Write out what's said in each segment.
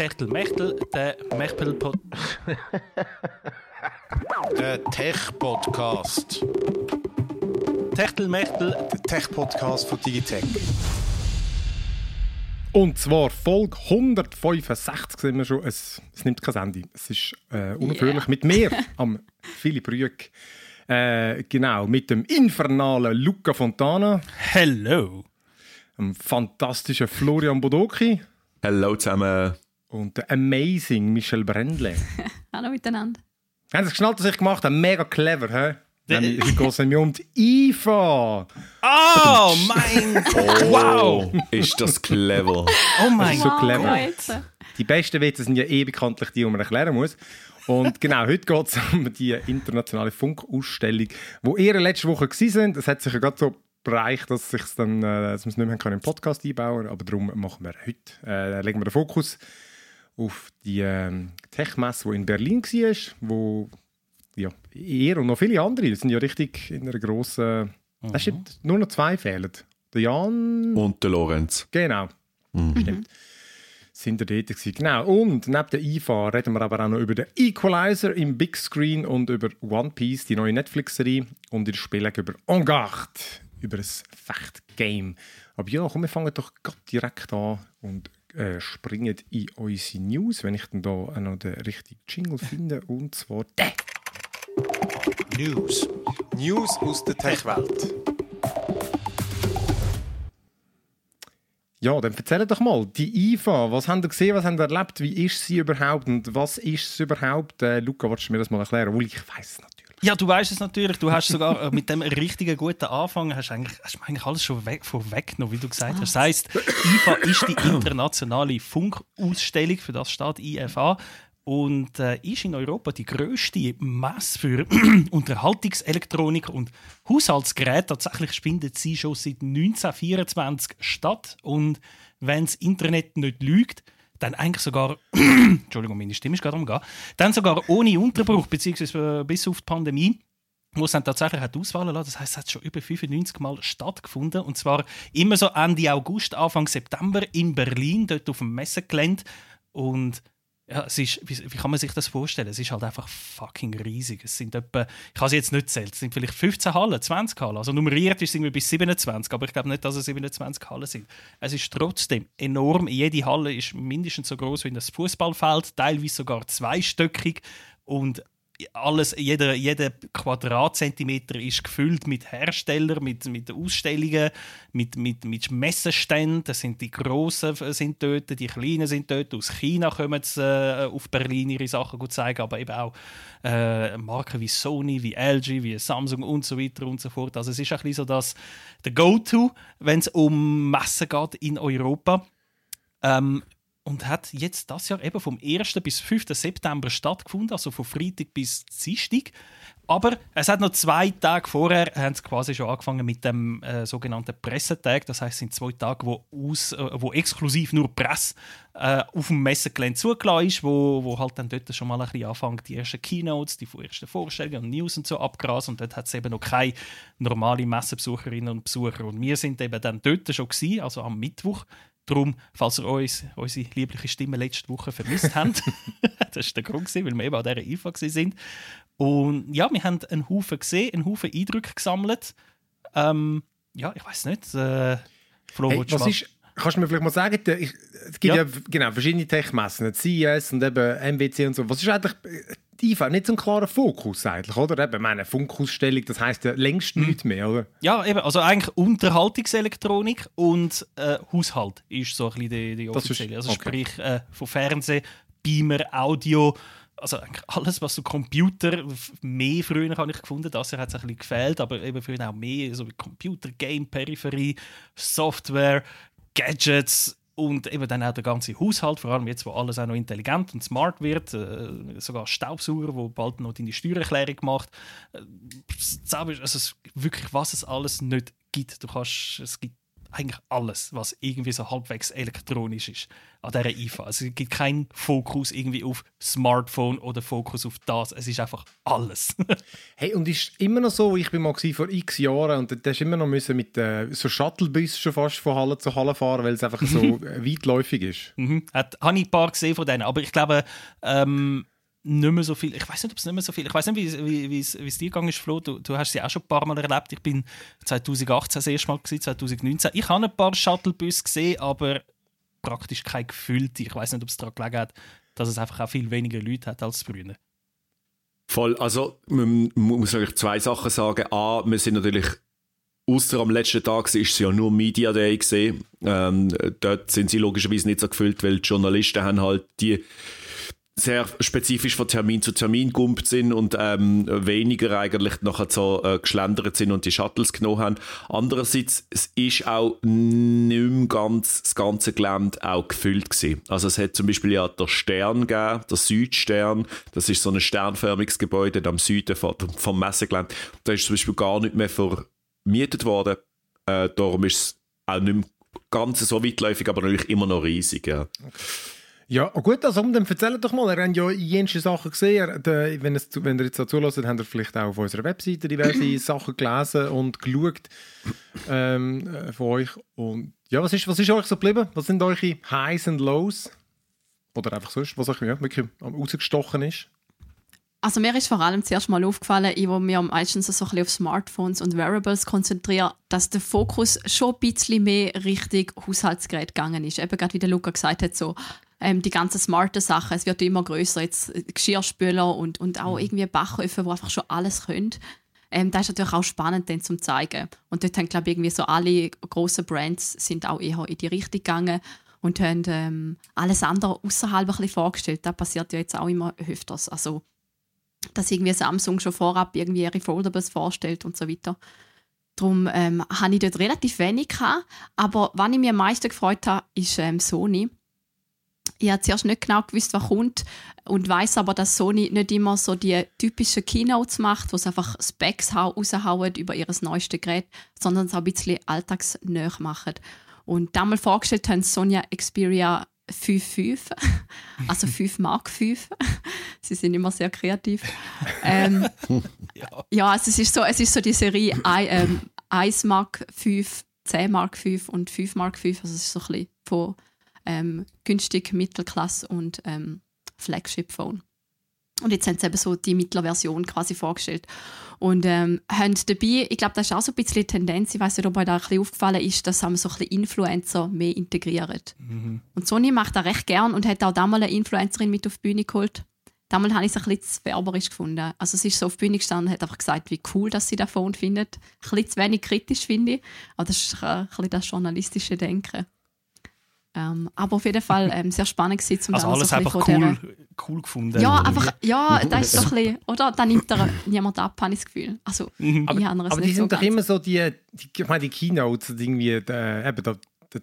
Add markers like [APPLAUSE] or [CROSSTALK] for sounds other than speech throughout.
Techtelmechtel, der Mechtel Pod [LAUGHS] Der Tech-Podcast. Techtelmechtel. Der Tech-Podcast von Digitech. Und zwar Folge 165 sind wir schon. Es, es nimmt kein Ende. Es ist äh, unaufhörlich Yeah. mit mir, [LAUGHS] am Philipp Rüegg. Äh, genau, mit dem infernalen Luca Fontana, Hello. dem fantastischen Florian Bodoki Hallo zusammen. Und der amazing Michel Brändle. [LAUGHS] Hallo miteinander. Haben Sie es geschnallt, was ich gemacht habe? Mega clever, hä? Geht es nämlich um die IFA. Oh mein [LAUGHS] Gott. Wow. Ist das clever? Oh mein so Gott. clever. jetzt. Die besten Witze sind ja eh bekanntlich die, die man erklären muss. Und genau, heute geht es [LAUGHS] um die internationale Funkausstellung, wo ihr letzte Woche sind. Es hat sich ja gerade so bereicht, dass, dann, äh, dass wir es nicht mehr können im Podcast einbauen können. Aber darum machen wir heute, äh, legen wir den Fokus auf die ähm, Tech-Messe, die in Berlin war, wo ja, ihr und noch viele andere sind ja richtig in einer grossen... Es stimmt, nur noch zwei fehlen. Der Jan... Und der Lorenz. Genau. Stimmt. Sind wir dort gewesen. Genau. Und neben der IFA reden wir aber auch noch über den Equalizer im Big Screen und über One Piece, die neue Netflix-Serie. Und ihr spielt über En Garde, über ein Fecht-Game. Aber ja, komm, wir fangen doch grad direkt an und äh, springen in unsere News, wenn ich dann da auch noch den richtigen Jingle finde. Und zwar der. News. News aus der Tech-Welt. Ja, dann erzähl doch mal, die IFA, was habt ihr gesehen, was habt ihr erlebt, wie ist sie überhaupt und was ist es überhaupt? Äh, Luca, willst du mir das mal erklären? Obwohl ich weiß es natürlich. Ja, du weißt es natürlich. Du hast sogar äh, mit dem richtigen guten Anfang hast eigentlich, hast eigentlich alles schon weg, vorweggenommen, wie du gesagt hast. Das heisst, IFA ist die internationale Funkausstellung, für das steht IFA. Und äh, ist in Europa die grösste Messe für [CLEARS THROAT] Unterhaltungselektronik und Haushaltsgeräte. Tatsächlich findet sie schon seit 1924 statt. Und wenn das Internet nicht lügt, dann eigentlich sogar, [CLEARS THROAT] Entschuldigung, meine Stimme ist gerade umgegangen, dann sogar ohne Unterbruch, beziehungsweise äh, bis auf die Pandemie, wo es dann tatsächlich hat auswählen lassen. Das heißt, es hat schon über 95 Mal stattgefunden. Und zwar immer so Ende August, Anfang September in Berlin, dort auf dem Messegelände. Und ja, es ist, wie, wie kann man sich das vorstellen? Es ist halt einfach fucking riesig. Es sind etwa, ich kann sie jetzt nicht zählen, es sind vielleicht 15 Hallen, 20 Hallen. Also nummeriert ist es irgendwie bis 27, aber ich glaube nicht, dass es 27 Hallen sind. Es ist trotzdem enorm. Jede Halle ist mindestens so groß wie ein Fußballfeld, teilweise sogar zweistöckig. Und alles, jeder, jeder Quadratzentimeter ist gefüllt mit Herstellern, mit, mit Ausstellungen, mit, mit, mit Messeständen. Das sind die Grossen sind dort, die Kleinen sind dort. Aus China kommen sie äh, auf Berlin ihre Sachen gut zeigen, aber eben auch äh, Marken wie Sony, wie LG, wie Samsung und so weiter und so fort. Also es ist ein bisschen so das der Go-To, wenn es um Messen geht in Europa. Ähm, und hat jetzt das Jahr eben vom 1. bis 5. September stattgefunden, also von Freitag bis Dienstag. Aber es hat noch zwei Tage vorher haben sie quasi schon angefangen mit dem äh, sogenannten Pressetag. Das heißt, es sind zwei Tage, wo, aus, äh, wo exklusiv nur Presse äh, auf dem Messegelände zugelassen ist, wo, wo halt dann dort schon mal ein bisschen anfangen, die ersten Keynotes, die ersten Vorstellungen und News und so abgrasen. Und dort hat es eben noch keine normale Messebesucherinnen und Besucher. Und wir sind eben dann dort schon gewesen, also am Mittwoch. Darum, falls ihr uns, unsere liebliche Stimme letzte Woche vermisst habt, [LAUGHS] das war der Grund, gewesen, weil wir eben an dieser IFA sind. Und ja, wir haben einen Haufen gesehen, einen Haufen Eindrücke gesammelt. Ähm, ja, ich weiß nicht. Äh, Flo, Hey, was ist, kannst du mir vielleicht mal sagen, ich, es gibt Ja. ja, genau, verschiedene Tech-Messen, CES und eben MWC und so. Was ist eigentlich äh, die IFA? Nicht so ein klarer Fokus eigentlich, oder? Eben, meine Funkausstellung, das heisst ja längst Hm. nichts mehr, oder? Ja, eben, also eigentlich Unterhaltungselektronik und äh, Haushalt ist so ein bisschen die, die Das ist- offizielle. Also okay. sprich äh, von Fernsehen, Beamer, Audio, also eigentlich alles, was so Computer, mehr früher habe ich gefunden, das hat es ein bisschen gefehlt, aber eben früher auch mehr, so wie Computer, Game, Peripherie, Software, Gadgets und eben dann auch der ganze Haushalt, vor allem jetzt, wo alles auch noch intelligent und smart wird, äh, sogar Staubsauger, wo bald noch deine Steuererklärung macht. Äh, also wirklich, was es alles nicht gibt. Du kannst, es gibt eigentlich alles, was irgendwie so halbwegs elektronisch ist an dieser IFA. Also es gibt keinen Fokus irgendwie auf Smartphone oder Fokus auf das. Es ist einfach alles. [LAUGHS] Hey, und ist immer noch so, ich bin mal vor x Jahren und da du immer noch müssen mit äh, so Shuttlebus schon fast von Halle zu Halle fahren, weil es einfach so äh, weitläufig ist. mhm. Hat, habe ich ein paar gesehen von denen, aber ich glaube, ähm, nicht mehr so viel. Ich weiß nicht, ob es nicht mehr so viel. Ich weiß nicht, wie, es, dir gegangen ist, Flo. Du, du hast sie auch schon ein paar Mal erlebt. Ich bin 2018 das erste Mal gewesen, 2019. Ich habe ein paar Shuttlebus gesehen, aber praktisch kein gefüllte. Ich weiß nicht, ob es daran gelegen hat, dass es einfach auch viel weniger Leute hat als früher. Voll, also man muss natürlich zwei Sachen sagen. A, wir sind natürlich Außer am letzten Tag war es ja nur Media Day. Gewesen. Ähm, dort sind sie logischerweise nicht so gefüllt, weil die Journalisten haben halt die sehr spezifisch von Termin zu Termin gumpt sind und ähm, weniger eigentlich nachher so äh, geschlendert sind und die Shuttles genommen haben. Andererseits, es ist auch nicht mehr ganz das ganze Gelände auch gefüllt gewesen. Also es hat zum Beispiel ja der Stern gegeben, der Südstern, das ist so ein sternförmiges Gebäude am Süden vom, vom Messegelände. Da ist zum Beispiel gar nicht mehr vermietet worden. Äh, darum ist es auch nicht mehr ganz so weitläufig, aber natürlich immer noch riesig. Ja. Okay. Ja, gut, also dann erzähl doch mal, ihr habt ja jenste Sachen gesehen, wenn, es, wenn ihr jetzt da zulässt, habt ihr vielleicht auch auf unserer Webseite diverse [CLEARS THROAT] Sachen gelesen und geschaut ähm, äh, von euch. Und ja, was ist, was ist euch so geblieben? Was sind eure Highs und Lows? Oder einfach sonst, was euch ja, wirklich rausgestochen ist? Also mir ist vor allem zuerst mal aufgefallen, ich wo mir meistens so ein bisschen auf Smartphones und Wearables konzentriere, dass der Fokus schon ein bisschen mehr Richtung Haushaltsgerät gegangen ist. Eben gerade wie der Luca gesagt hat, so ähm, die ganzen smarten Sachen. Es wird immer größer jetzt Geschirrspüler und, und auch irgendwie Backöfen, wo einfach schon alles können. Ähm, das ist natürlich auch spannend dann zum zeigen. Und dort haben, glaube ich, irgendwie so alle grossen Brands sind auch eher in die Richtung gegangen und haben ähm, alles andere außerhalb ein bisschen vorgestellt. Das passiert ja jetzt auch immer öfters. Also, dass irgendwie Samsung schon vorab irgendwie ihre Foldables vorstellt und so weiter. Darum ähm, habe ich dort relativ wenig gehabt. Aber was ich mir am meisten gefreut habe, ist ähm, Sony ich habe zuerst nicht genau gewusst, was kommt und weiß aber, dass Sony nicht immer so die typischen Keynotes macht, wo sie einfach Specs raushauen über ihr neuestes Gerät, sondern es auch ein bisschen alltagsnäher machen. Und damals vorgestellt haben Sony Xperia 5.5, [LAUGHS] also 5 Mark 5. [LAUGHS] Sie sind immer sehr kreativ. Ähm, [LAUGHS] ja. ja, also es ist so, es ist so die Serie I, ähm, 1 Mark 5, 10 Mark 5 und 5 Mark 5. Also es ist so ein bisschen von ähm, günstig, Mittelklasse und ähm, Flagship-Phone. Und jetzt haben sie eben so die Mittelversion quasi vorgestellt. Und ähm, haben dabei, ich glaube, das ist auch so ein bisschen die Tendenz, ich weiß nicht, ob euch da ein bisschen aufgefallen ist, dass haben so ein bisschen Influencer mehr integrieren. Mhm. Und Sony macht das recht gern und hat auch damals eine Influencerin mit auf die Bühne geholt. Damals habe ich es ein bisschen zu werberisch gefunden. Also es ist so auf die Bühne gestanden und hat einfach gesagt, wie cool dass sie das Phone findet. Ein bisschen zu wenig kritisch, finde ich. Aber das ist ein bisschen das journalistische Denken. Ähm, aber auf jeden Fall ähm, sehr spannend gewesen, zum Also alles so einfach cool, cool gefunden. Ja, einfach, ja, das ist so ein bisschen, oder? Da nimmt er niemand ab, habe ich das Gefühl. Also, mhm. aber, aber die sind so doch immer so die, die, ich meine, die Keynotes, irgendwie, äh, eben, da,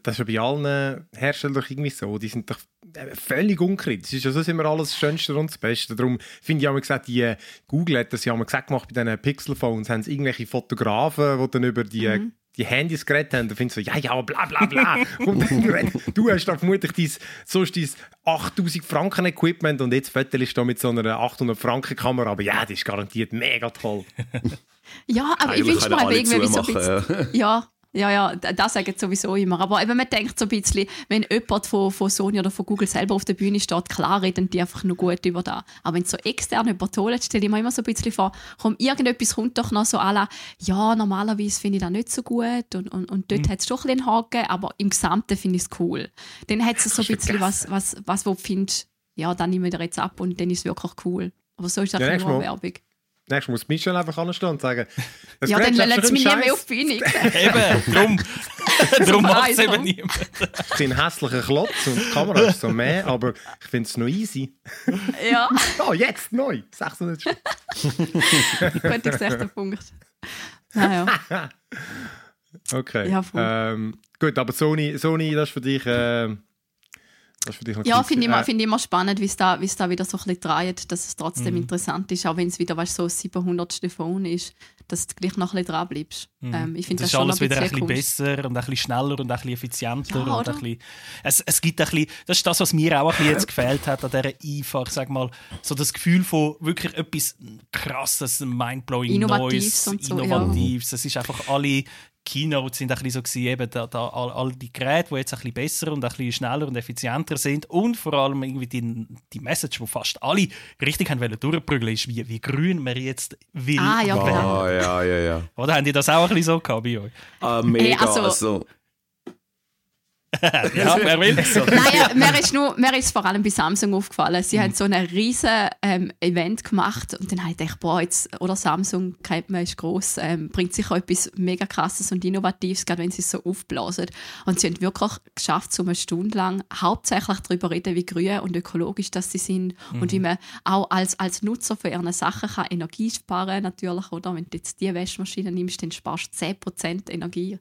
das ist ja bei allen Herstellern doch irgendwie so, die sind doch äh, völlig unkritisch. Das ist ja so immer alles das Schönste und das Beste. Darum finde ich auch gesagt, die äh, Google hat das ja mal gesagt gemacht bei diesen Pixel-Phones, haben sie irgendwelche Fotografen, die dann über die äh, mhm die Handys geredet haben, dann findest du so, ja, ja, bla bla bla. [LAUGHS] und du hast da vermutlich dein, sonst dein 8000 Franken Equipment und jetzt fotelst du mit so einer 800 Franken Kamera, aber ja, das ist garantiert mega toll. [LAUGHS] ja, aber ich wünsche mir irgendwie so ein bisschen, ja, ja, ja, das sagen sowieso immer. Aber eben, man denkt so ein bisschen, wenn jemand von, von Sony oder von Google selber auf der Bühne steht, klar reden die einfach nur gut über das. Aber wenn so extern jemand holt, stelle ich mir immer so ein bisschen vor, komm, irgendetwas kommt doch noch so alle, ja, normalerweise finde ich das nicht so gut und, und, und dort mhm. hat es schon ein bisschen Haken, aber im Gesamten finde ich es cool. Dann hat es so ein bisschen was, was, was wo du findest, ja, dann nehmen wir jetzt ab und dann ist es wirklich cool. Aber so ist das ja, nur Werbung. Nächstes muss Michel einfach anstehen und sagen, das ja, dann lässt es mich nie mehr auf die Bühne. [LAUGHS] eben, drum, [LAUGHS] drum macht es eben niemand. [LAUGHS] Ich bin ein hässlicher Klotz und die Kamera ist so mehr, aber ich finde es noch easy. Ja. oh, jetzt neu, 600 Gut, ich sehe den Punkt. Naja. okay. Ja, ähm, gut, aber Sony, Sony, das ist für dich... Äh, Das ist für dich Ja, finde ich, immer- Äh, find ich immer spannend, wie es da, wie's da wieder so ein bisschen dreht, dass es trotzdem Mhm. interessant ist, auch wenn es wieder weißt, so das 700. Phone ist, dass du gleich noch ein bisschen dran bleibst. Ähm, ich finde das das, ist alles wieder ein bisschen Kunst. besser und ein bisschen schneller und ein bisschen effizienter. Ja, und ein bisschen, es, es gibt ein bisschen, das ist das, was mir auch ein bisschen jetzt gefällt hat an dieser IFA. Ich sag mal, so das Gefühl von wirklich etwas krasses, mindblowing Innovatives Neues, so, ja. Innovatives. Es ist einfach alle Keynotes sind ein bisschen so gewesen, eben da, da, all, all die Geräte, die jetzt ein bisschen besser und ein bisschen schneller und effizienter sind und vor allem irgendwie die, die Message, die fast alle richtig haben wollen durchprügeln, ist, wie, wie grün man jetzt will. Ah, ja, werden. genau. Ah, ja, ja, ja. Oder haben die das auch ein bisschen so gehabt bei euch? Ah, mega. also- also, [LAUGHS] Ja, wer will? Nein, mir ist, nur, mir ist vor allem bei Samsung aufgefallen. Sie haben so ein riesen ähm, Event gemacht und dann habe ich gedacht, boah, jetzt, oder Samsung, kennt man, ist gross, ähm, bringt sicher etwas mega krasses und innovatives, gerade wenn sie es so aufblasen. Und sie haben wirklich geschafft, so eine Stunde lang hauptsächlich darüber reden, wie grün und ökologisch das sie sind und wie man auch als, als Nutzer von ihren Sachen kann Energie sparen natürlich, oder? Wenn du jetzt die Waschmaschine nimmst, dann sparst du 10% Energie.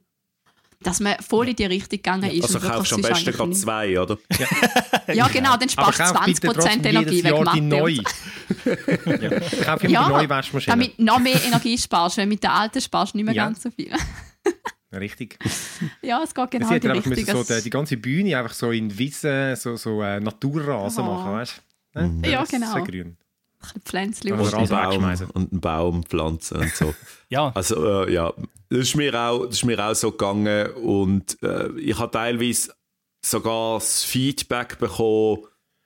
Dass man voll in die Richtung gegangen ist. also kaufst du am besten gerade zwei, oder? Ja, [LAUGHS] genau, dann sparst du kauf bitte 20% trotzdem Energie wegen Jahr die neue. [LAUGHS] ja. Kauf immer Ja, die neue Waschmaschine. Damit du noch mehr Energie sparst, weil mit der alten sparst du nicht mehr Ja. ganz so viel. [LAUGHS] Richtig. ja, es geht genau in die Richtung. müssen so die, die ganze Bühne einfach so in Wiesen, so, so äh, Naturrasen Oh. machen, weißt du? Ne? Ja, ist genau. sehr grün. Ein Pflänzchen Und einen. Baum, und einen Baum pflanzen und so. [LAUGHS] Ja, Also äh, ja, das ist, mir auch, das ist mir auch so gegangen und äh, ich habe teilweise sogar das Feedback bekommen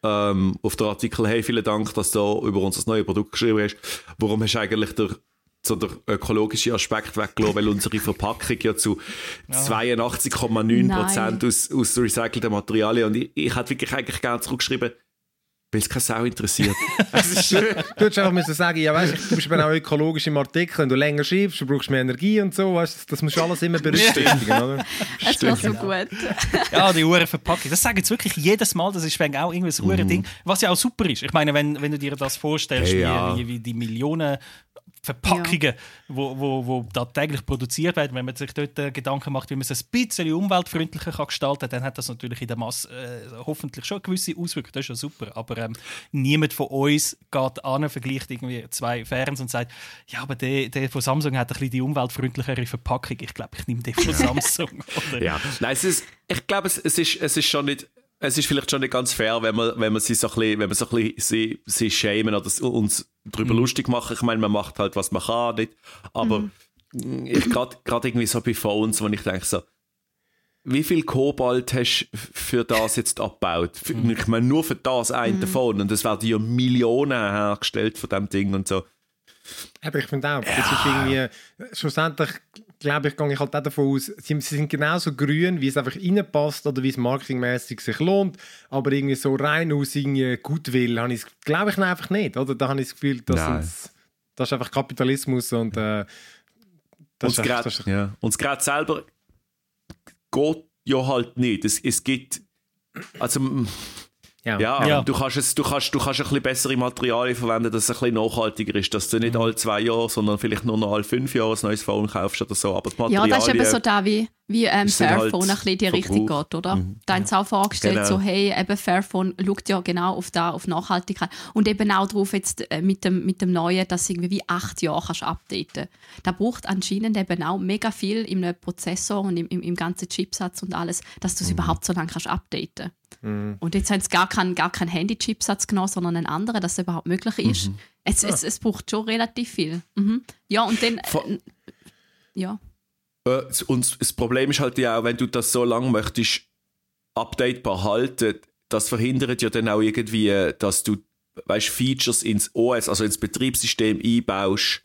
ähm, auf den Artikel, hey, vielen Dank, dass du über unser neues Produkt geschrieben hast. Warum hast du eigentlich der, so der ökologische Aspekt weggelassen, weil unsere Verpackung ja zu 82,9% aus, aus recycelten Materialien und ich, ich hätte wirklich eigentlich gerne zurückgeschrieben, weil es keine Sau interessiert. [LAUGHS] Du hättest einfach müssen sagen, ja, weißt, du bist eben auch ökologisch im Artikel, wenn du länger schreibst, du brauchst mehr Energie und so, weißt, das musst du alles immer berücksichtigen, oder? [LAUGHS] Es wäre so gut. [LAUGHS] ja, die Uhren Verpackung. Das sagen sie wirklich jedes Mal. Das ist wegen auch irgendwie ein Uhren-Ding. Was ja auch super ist. Ich meine, wenn, wenn du dir das vorstellst, Hey, ja. wie, wie die Millionen Verpackungen, wo, wo, wo da täglich produziert werden, wenn man sich dort äh, Gedanken macht, wie man es ein bisschen umweltfreundlicher kann gestalten kann, dann hat das natürlich in der Masse äh, hoffentlich schon gewisse Auswirkungen. Das ist ja super. Aber ähm, niemand von uns geht an, vergleicht irgendwie zwei Ferns und sagt, ja, aber der, der von Samsung hat ein bisschen die umweltfreundlichere Verpackung. Ich glaube, ich nehme den von [LAUGHS] Samsung. Ja, nein, es ist, ich glaube, es, es, ist, es ist schon nicht, es ist vielleicht schon nicht ganz fair, wenn man, wenn man sie so ein bisschen, wenn man so ein bisschen sie, sie schämen oder uns darüber lustig machen. Ich meine, man macht halt, was man kann, nicht? Aber ich gerade irgendwie so bei Phones, wo ich denke so, wie viel Kobalt hast du für das jetzt abgebaut? Für, Ich meine, nur für das eine Phone. Und es werden ja Millionen hergestellt von dem Ding und so. Aber ich finde auch, das ist irgendwie, schlussendlich glaube ich, gehe ich halt auch davon aus, sie, sie sind genauso grün, wie es einfach reinpasst oder wie es marketingmäßig sich lohnt, aber irgendwie so rein aus irgendwie Gutwill, habe ich glaube ich einfach nicht, oder? Da habe ich das Gefühl, das, Nein. sind, das ist einfach Kapitalismus und äh, das Und ja. das Gerät selber geht ja halt nicht. Es, es gibt. Also, ja. ja, Ja. Du, kannst es, du, kannst, du kannst ein bisschen bessere Materialien verwenden, dass es ein bisschen nachhaltiger ist. Dass du nicht alle zwei Jahre, sondern vielleicht nur noch alle fünf Jahre ein neues Phone kaufst oder so. Aber die Ja, Materialien. das ist eben so da, wie, wie ähm, halt Fairphone ein bisschen die Richtung geht, oder? Da haben sie auch vorgestellt, Genau. so, hey, eben Fairphone schaut ja genau auf, da, auf Nachhaltigkeit und eben auch darauf jetzt äh, mit, dem, mit dem Neuen, dass du irgendwie wie acht Jahre kannst updaten Da braucht anscheinend eben auch mega viel im Prozessor und im, im, im ganzen Chipsatz und alles, dass Mhm. du es überhaupt so lange kannst updaten Und jetzt haben sie gar keinen, gar keinen Handy-Chipsatz genommen, sondern einen anderen, dass es überhaupt möglich ist. Mhm. Es, es, es braucht schon relativ viel. Mhm. Ja, und dann... Vor- Äh, ja. Äh, und das Problem ist halt ja auch, wenn du das so lange möchtest, updatebar halten, das verhindert ja dann auch irgendwie, dass du weißt, Features ins OS, also ins Betriebssystem einbaust,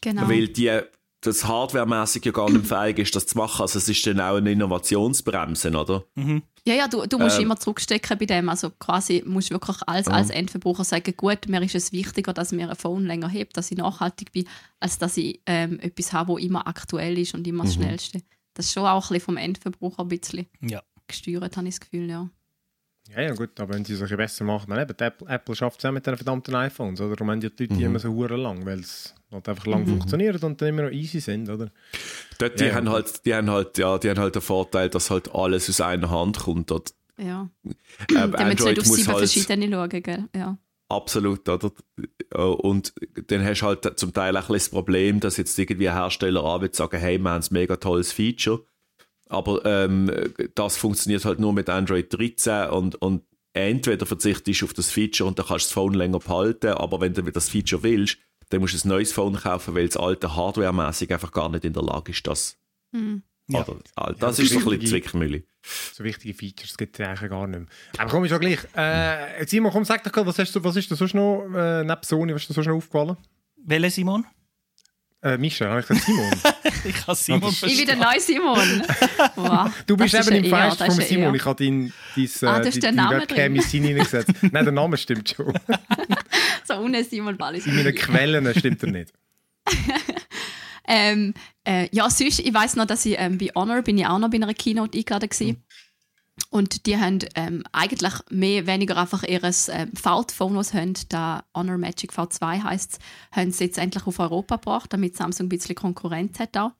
Genau. weil die, das hardwaremäßig ja gar nicht fähig ist, das zu machen. Also es ist dann auch eine Innovationsbremse, oder? Ja, ja, du, du musst Ähm. immer zurückstecken bei dem. Also quasi musst du wirklich als, als Endverbraucher sagen, gut, mir ist es wichtiger, dass mir ein Phone länger hebt, dass ich nachhaltig bin, als dass ich ähm, etwas habe, das immer aktuell ist und immer das Schnellste. Das ist schon auch ein bisschen vom Endverbraucher ein bisschen Ja. gesteuert, habe ich das Gefühl, ja. Ja, ja, gut, aber wenn sie es ein besser machen, dann eben, Apple, Apple schafft es auch mit den verdammten iPhones, oder? Darum haben die Leute die immer so hure lang, weil es halt einfach lang funktioniert und dann immer noch easy sind, oder? Dort, die, Ja, ja. haben halt, die, haben halt, ja, die haben halt den Vorteil, dass halt alles aus einer Hand kommt. Dort. Ja. Äh, Dann müssen wir Android auf muss sieben halt verschiedene schauen, gell? Ja. absolut, oder? Und dann hast du halt zum Teil auch ein bisschen das Problem, dass jetzt irgendwie ein Hersteller an will sagen, hey, wir haben ein mega tolles Feature, aber ähm, das funktioniert halt nur mit Android 13 und, und entweder verzichtest du auf das Feature und dann kannst du das Phone länger behalten, aber wenn du das Feature willst, dann musst du ein neues Phone kaufen, weil das alte hardwaremäßig einfach gar nicht in der Lage ist, das. Mhm. Ja. Oder, ah, das Ja, ist so ein bisschen Zwickmühle. So wichtige Features gibt es eigentlich gar nicht mehr. Aber komm, ist auch gleich. Äh, Simon, komm, sag doch gerade, was, hast du, was ist dir sonst noch, äh, neben Sony, was ist dir sonst noch aufgefallen? Welche Simon? Äh, Mischa, habe ich gesagt Simon? [LAUGHS] Ich habe Simon das- Ich bin der verstanden. neue Simon. [LAUGHS] Wow. Du bist eben im vom eine Simon. Ich habe dein, dein, äh, Ah, die Name Webcam in Sinn hineingesetzt. [LAUGHS] Nein, der Name stimmt schon. So ohne Simon Wallis. In meinen Quellen stimmt er nicht. Ähm, äh, ja, sonst, ich weiß noch, dass ich ähm, bei Honor bin ich auch noch bei einer Keynote eingeladen war. Und die haben ähm, eigentlich mehr weniger einfach ihr ähm, Faltphone, sie haben, da Honor Magic V2 heisst, haben sie jetzt endlich auf Europa gebracht, damit Samsung ein bisschen Konkurrenz hat auch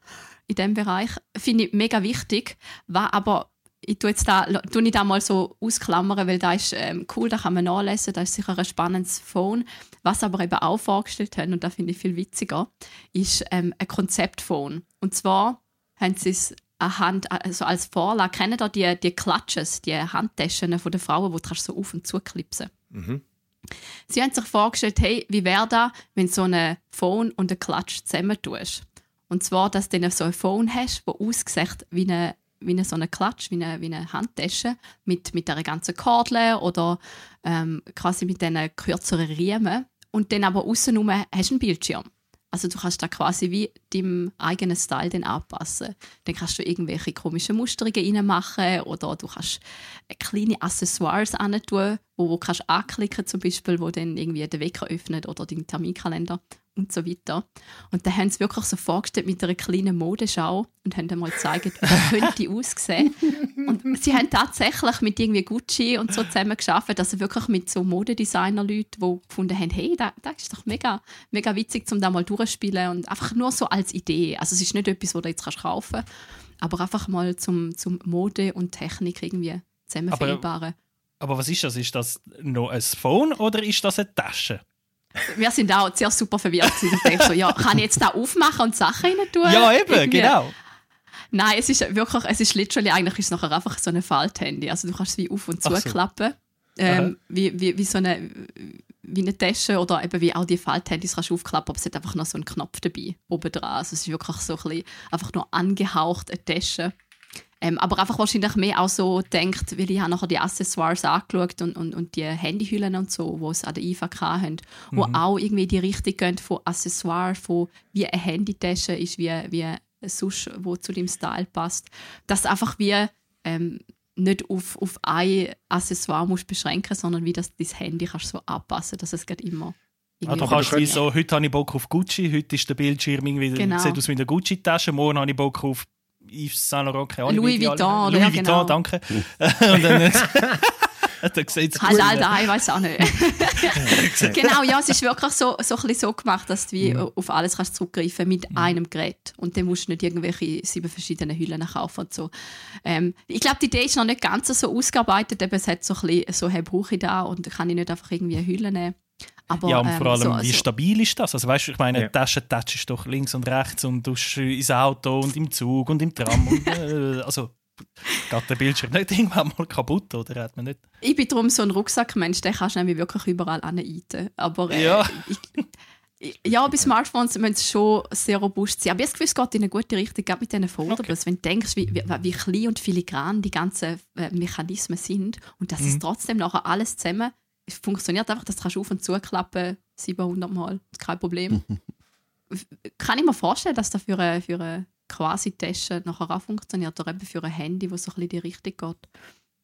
in diesem Bereich. Finde ich mega wichtig, war aber ich tue jetzt da, tue ich da mal so ausklammern, weil da ist ähm, cool, da kann man nachlesen, da ist sicher ein spannendes Phone. Was aber eben auch vorgestellt haben, und da finde ich viel witziger, ist ähm, ein Konzeptphone. Und zwar haben sie es anhand, also als Vorlage, kennen da die, die Clutches, die Handtaschen von den Frauen, wo du so auf und zu klipsen. Sie haben sich vorgestellt, hey, wie wäre das, wenn du so ein Phone und ein Klatsch zusammentust? Und zwar, dass du so ein Phone hast, das aussieht wie eine, wie eine so eine Klatsch, wie eine, wie eine Handtasche mit, mit einer ganzen Kordel oder ähm, quasi mit diesen kürzeren Riemen. Und dann aber außenrum hast du einen Bildschirm. Also du kannst da quasi wie deinem eigenen Style dann anpassen. Dann kannst du irgendwelche komischen Musterungen reinmachen oder du kannst kleine Accessoires tun, wo du kannst anklicken zum Beispiel, wo dann irgendwie den Wecker öffnet oder den Terminkalender und so weiter. Und dann haben sie wirklich so vorgestellt mit einer kleinen Modeschau und haben dann mal gezeigt, wie könnte [LAUGHS] aussehen. Und sie haben tatsächlich mit irgendwie Gucci und so zusammen geschafft, also wirklich mit so Modedesigner-Leuten, die gefunden haben, hey, das, das ist doch mega, mega witzig, um da mal durchzuspielen und einfach nur so als Idee. Also es ist nicht etwas, was du jetzt kannst kaufen kannst, aber einfach mal zum, zum Mode und Technik irgendwie zusammen Aber-. Aber was ist das? Ist das noch ein Phone oder ist das eine Tasche? Wir sind auch sehr super verwirrt. gewesen. Ich so, ja, kann ich jetzt da aufmachen und Sachen rein tun? Ja, eben, Irgendwie. genau. Nein, es ist wirklich, es ist literally, eigentlich ist es nachher einfach so ein Falthandy. Also du kannst es wie auf und Ach so. zuklappen. Ähm, wie, wie, wie so eine, wie eine Tasche oder eben wie auch die Falthandys kannst du aufklappen, aber es hat einfach noch so einen Knopf dabei, oben dran. Also es ist wirklich so ein bisschen, einfach nur angehaucht eine Tasche. Ähm, aber einfach wahrscheinlich mehr auch so denkt, weil ich habe nachher die Accessoires angeschaut und, und, und die Handyhüllen und so, die es an der IFA haben, wo auch irgendwie die Richtung gehen von Accessoires, von wie eine Handytasche ist, wie, wie sonst, wo zu dem Style passt. Dass du einfach wie ähm, nicht auf, auf ein Accessoire musst beschränken, sondern wie das dein Handy kannst so anpassen, dass es gerade immer Ah, du kannst wie so, heute habe ich Bock auf Gucci, heute ist der Bildschirm irgendwie, Genau. sieht aus wie eine Gucci-Tasche, morgen habe ich Bock auf Yves Saint Laurent, keine Ahnung, Louis Vuitton, oder? Louis Ja, Vuitton, genau. danke. [LAUGHS] Und dann, [LAUGHS] es Halt all da, ich weiß auch nicht. [LAUGHS] genau, ja, es ist wirklich so, so, ein so gemacht, dass du Mhm. wie auf alles kannst zurückgreifen mit einem Gerät. Und dann musst du nicht irgendwelche sieben verschiedene Hüllen kaufen und so. Ähm, ich glaube, die Idee ist noch nicht ganz so ausgearbeitet, aber es hat so ein bisschen so, hey, brauche ich da und kann ich nicht einfach irgendwie eine Hülle nehmen. Aber, Ja, und ähm, vor allem, so, wie so, stabil ist das? Also weißt du, ich meine, Ja. ja. Tasche touchst doch links und rechts und du ins Auto und im Zug und im Tram. und, äh, [LAUGHS] also geht der Bildschirm nicht irgendwann mal kaputt, oder? Hat man nicht? Ich bin darum so ein Rucksackmensch, den kannst du nämlich wirklich überall hinein. Aber äh, Ja. ich, ja, bei Smartphones müssen sie schon sehr robust sein. Aber ich habe das Gefühl, es geht in eine gute Richtung, gerade mit diesen Foldables. Wenn du denkst, wie, wie, wie klein und filigran die ganzen äh, Mechanismen sind und dass es trotzdem nachher alles zusammen es funktioniert einfach, das kannst du auf und zuklappen 700 Mal, ist kein Problem. [LAUGHS] Kann ich mir vorstellen, dass das für eine, für eine quasi Tasche nachher auch funktioniert oder eben für ein Handy, wo so ein bisschen in die Richtung geht.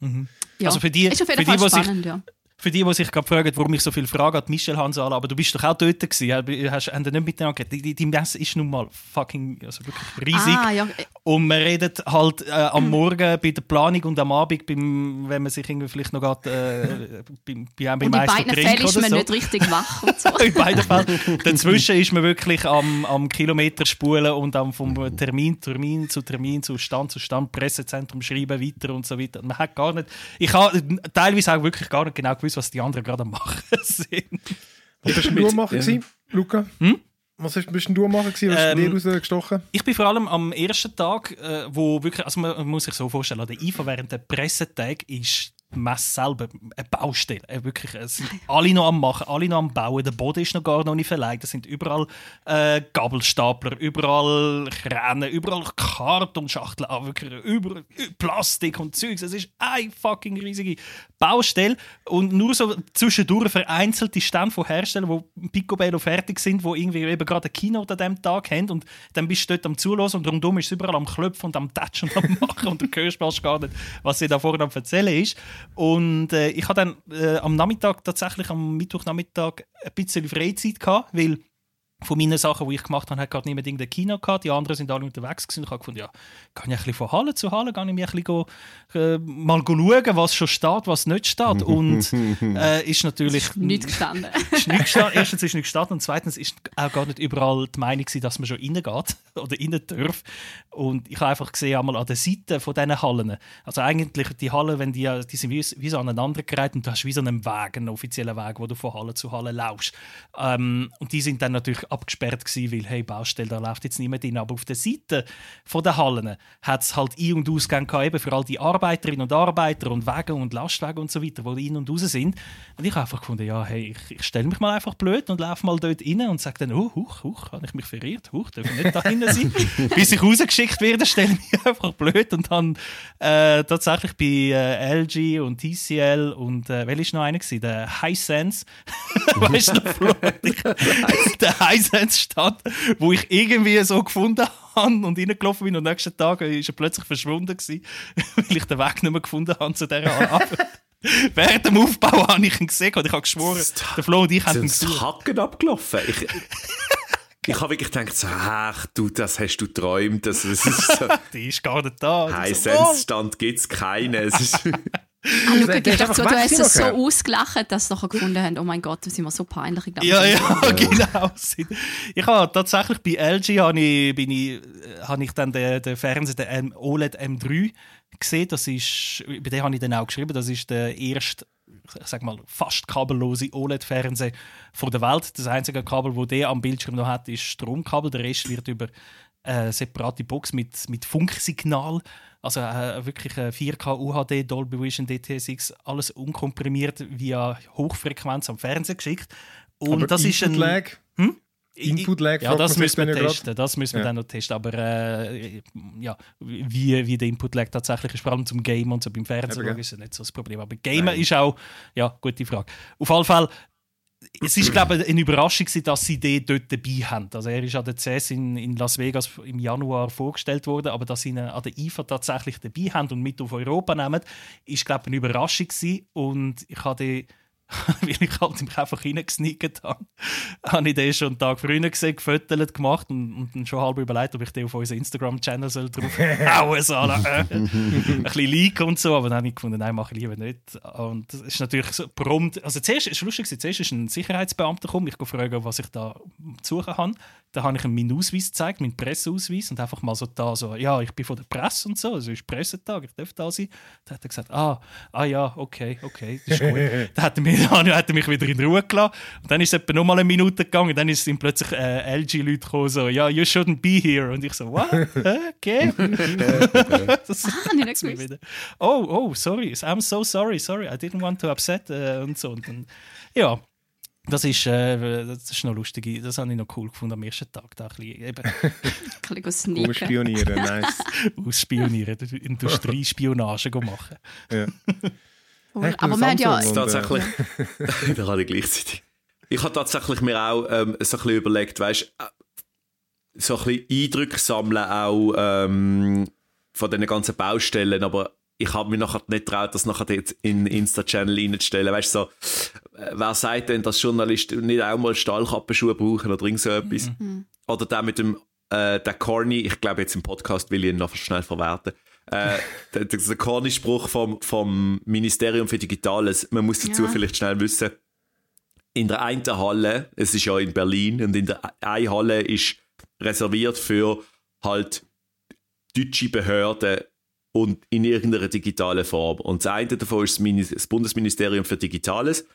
Mhm. Ja. Also für die, ist auf für jeden die, Fall die sich spannend, ja. Für die, die sich gerade fragen, warum ich so viele Fragen an Michel Hansala, aber du bist doch auch dort gewesen, ja? hast haben nicht miteinander geredet. Die, die, die Messe ist nun mal fucking, also wirklich riesig. Ah, ja. Und man redet halt äh, am Morgen bei der Planung und am Abend, beim, wenn man sich irgendwie vielleicht noch grad, äh, beim, beim, beim Und in Meister beiden trinkt Fällen ist man so. nicht richtig wach und so. [LAUGHS] In beiden Fällen. Dazwischen ist man wirklich am, am Kilometer spulen und am vom Termin, Termin zu Termin, zu Stand zu Stand, Pressezentrum schreiben, weiter und so weiter. Man hat gar nicht, ich habe teilweise auch wirklich gar nicht genau gewusst, was die anderen gerade am machen [LAUGHS] sind. Was bist denn du am machen, gewesen, Luca? Was hast- bist denn du am machen, gewesen? was ist Hm? Ähm, dir rausgestochen? Ich bin vor allem am ersten Tag, äh, wo wirklich, also man, man muss sich so vorstellen, an der IFA während der Pressetag ist die Messe selber eine Baustelle. Äh, wirklich, es sind alle noch am Machen, alle noch am Bauen. Der Boden ist noch gar noch nicht verlegt. Es sind überall äh, Gabelstapler, überall Kräne, überall Kartonschachteln, ah, wirklich überall Plastik und Zeugs. Es ist eine fucking riesige Baustelle und nur so zwischendurch vereinzelte Stände von Herstellern, wo Picobello fertig sind, wo irgendwie eben gerade eine Keynote an diesem Tag haben und dann bist du dort am Zulassen und rundum ist es überall am Klopfen und am Tatschen und am [LAUGHS] Machen und du hörst fast gar nicht, was sie da vorne am Erzählen ist. Und äh, ich hatte dann äh, am Nachmittag, tatsächlich am Mittwochnachmittag, ein bisschen Freizeit gehabt, weil von meinen Sachen, die ich gemacht habe, hat gerade niemand irgendein Kino gehabt. Die anderen sind alle unterwegs gewesen. Ich habe gefunden, ja, kann ich ein bisschen von Halle zu Halle, kann ich mich ein bisschen go, äh, mal go schauen, was schon steht, was nicht steht. [LAUGHS] Und äh, ist natürlich Nicht gestanden. ist nicht gestanden. [LAUGHS] Erstens ist nicht gestanden und zweitens ist auch gar nicht überall die Meinung gewesen, dass man schon reingeht [LAUGHS] oder rein darf. Und ich habe einfach gesehen, einmal an der Seite von diesen Hallen, also eigentlich die Hallen, wenn die, die sind wie, wie so aneinandergereiht und du hast wie so einen Weg, einen offiziellen Weg, wo du von Halle zu Halle laufst. Ähm, und die sind dann natürlich abgesperrt gewesen, weil, hey, Baustelle, da läuft jetzt niemand rein. Aber auf der Seite von den Hallen hat es halt Ein- und Ausgänge gehabt, eben für all die Arbeiterinnen und Arbeiter und Wege und Lastwagen und so weiter, die ein- und raus sind. Und ich habe einfach gefunden, ja, hey, ich, ich stelle mich mal einfach blöd und laufe mal dort rein und sage dann, oh, huch, huch, habe ich mich verirrt, huch, darf ich nicht da hinten sein. [LAUGHS] Bis ich rausgeschickt werde, stelle ich mich einfach blöd und dann äh, tatsächlich bei äh, LG und TCL und äh, welcher ist noch einer gewesen? Der Hisense. [LAUGHS] weißt du [LAUGHS] der Hisense [LAUGHS] stand, wo ich irgendwie so gefunden habe und reingelaufen bin und am nächsten Tag ist er plötzlich verschwunden gewesen, [LAUGHS] weil ich den Weg nicht mehr gefunden habe zu dieser Arbeit. Während dem Aufbau habe ich ihn gesehen und ich habe geschworen, der Flo und ich haben ihn gesucht. Hacken abgelaufen? Ich, [LAUGHS] ich habe wirklich gedacht, so, ach du, das hast du geträumt. Das, das ist so, Die ist gar nicht da. Ich so, oh, gibt es keinen. Ah, Luca, [LAUGHS] Der gib ist doch zu, du hast es so ausgelacht, dass sie nachher gefunden haben, oh mein Gott, das sind wir so peinlich. Ich glaube, Ja, ja, [LAUGHS] genau. Ich habe tatsächlich bei LG habe ich, bin ich, äh, habe ich dann den, den Fernseher, den OLED M3 gesehen. Das ist, bei dem habe ich dann auch geschrieben, das ist der erste, ich sag mal, fast kabellose OLED-Fernseher von der Welt. Das einzige Kabel, wo der am Bildschirm noch hat, ist Stromkabel. Der Rest wird über eine separate Box mit, mit Funksignal, also äh, wirklich äh, 4K UHD, Dolby Vision, DTSX, alles unkomprimiert via Hochfrequenz am Fernseher geschickt. Und Aber das ist ein Input-Lag? Input-Lag, ja, fragt das man sich müssen wir ja testen. Das müssen wir Ja. dann noch testen. Aber äh, ja, wie, wie der Input-Lag tatsächlich ist, vor allem zum Game und so beim Fernsehen Eben, gell. ist ja nicht so das Problem. Aber Gamen ist auch, ja, gute Frage. Auf jeden Fall, es ist, glaube ich, eine Überraschung, dass sie den dort dabei haben. Also er ist an der CES in, in Las Vegas im Januar vorgestellt worden, aber dass sie ihn an der IFA tatsächlich dabei haben und mit auf Europa nehmen, ist, glaube ich, eine Überraschung. Und ich habe [LAUGHS] weil ich halt mich einfach reingesneakt habe, [LAUGHS] habe ich den schon einen Tag früher gesehen, gefüttert, gemacht und, und schon halb überlegt, ob ich den auf unseren Instagram-Channel soll drauf [LAUGHS] hauen soll. Ein bisschen Leak und so, aber dann habe ich gefunden, nein, mache ich lieber nicht. Und das ist natürlich so prompt, also zuerst, es ist lustig, zuerst ist ein Sicherheitsbeamter gekommen, ich fragen, was ich da zu suchen habe. Dann habe ich ihm meinen Ausweis gezeigt, meinen Presseausweis und einfach mal so da so, ja, ich bin von der Presse und so, also es ist Pressetag, ich darf da sein. Dann hat er gesagt, ah, ah ja, okay, okay, das ist gut. dann hat er mich, [LAUGHS] dann hat er mich wieder in Ruhe gelassen. Und dann ist es etwa noch mal eine Minute gegangen, dann ist ihm plötzlich äh, LG-Leute gekommen, so, ja, you shouldn't be here. Und ich so, what? [LAUGHS] Okay. [LAUGHS] das Ah, ich nicht wieder. Oh, oh, sorry, I'm so sorry, sorry, I didn't want to upset äh, und so. Und dann, ja, das ist, äh, das ist noch lustig. Das habe ich noch cool gefunden am ersten Tag. Da ein bisschen eben Ein bisschen sneaken. Ausspionieren, nice. ausspionieren, Industriespionage go machen. Ja. Echt, Aber wir haben ja, und, äh, tatsächlich. da [LAUGHS] hatte [LAUGHS] ich gleichzeitig. Ich habe tatsächlich mir auch ähm, so ein bisschen überlegt, weißt äh, so ein bisschen Eindrücke sammeln auch ähm, von diesen ganzen Baustellen, aber ich habe mir nachher nicht getraut, das nachher jetzt in Insta-Channel reinzustellen. Weißt du, so, äh, wer sagt denn, dass Journalisten nicht auch mal Stahlkappenschuhe brauchen oder irgend so etwas? Oder der mit dem, äh, der Corny, ich glaube jetzt im Podcast will ich ihn noch schnell verwerten. Äh, der, der Corny-Spruch vom, vom Ministerium für Digitales, man muss dazu Ja. vielleicht schnell wissen, in der einen Halle, es ist ja in Berlin, und in der einen Halle ist reserviert für halt deutsche Behörden und in irgendeiner digitalen Form. Und das eine davon ist das Bundesministerium für Digitales.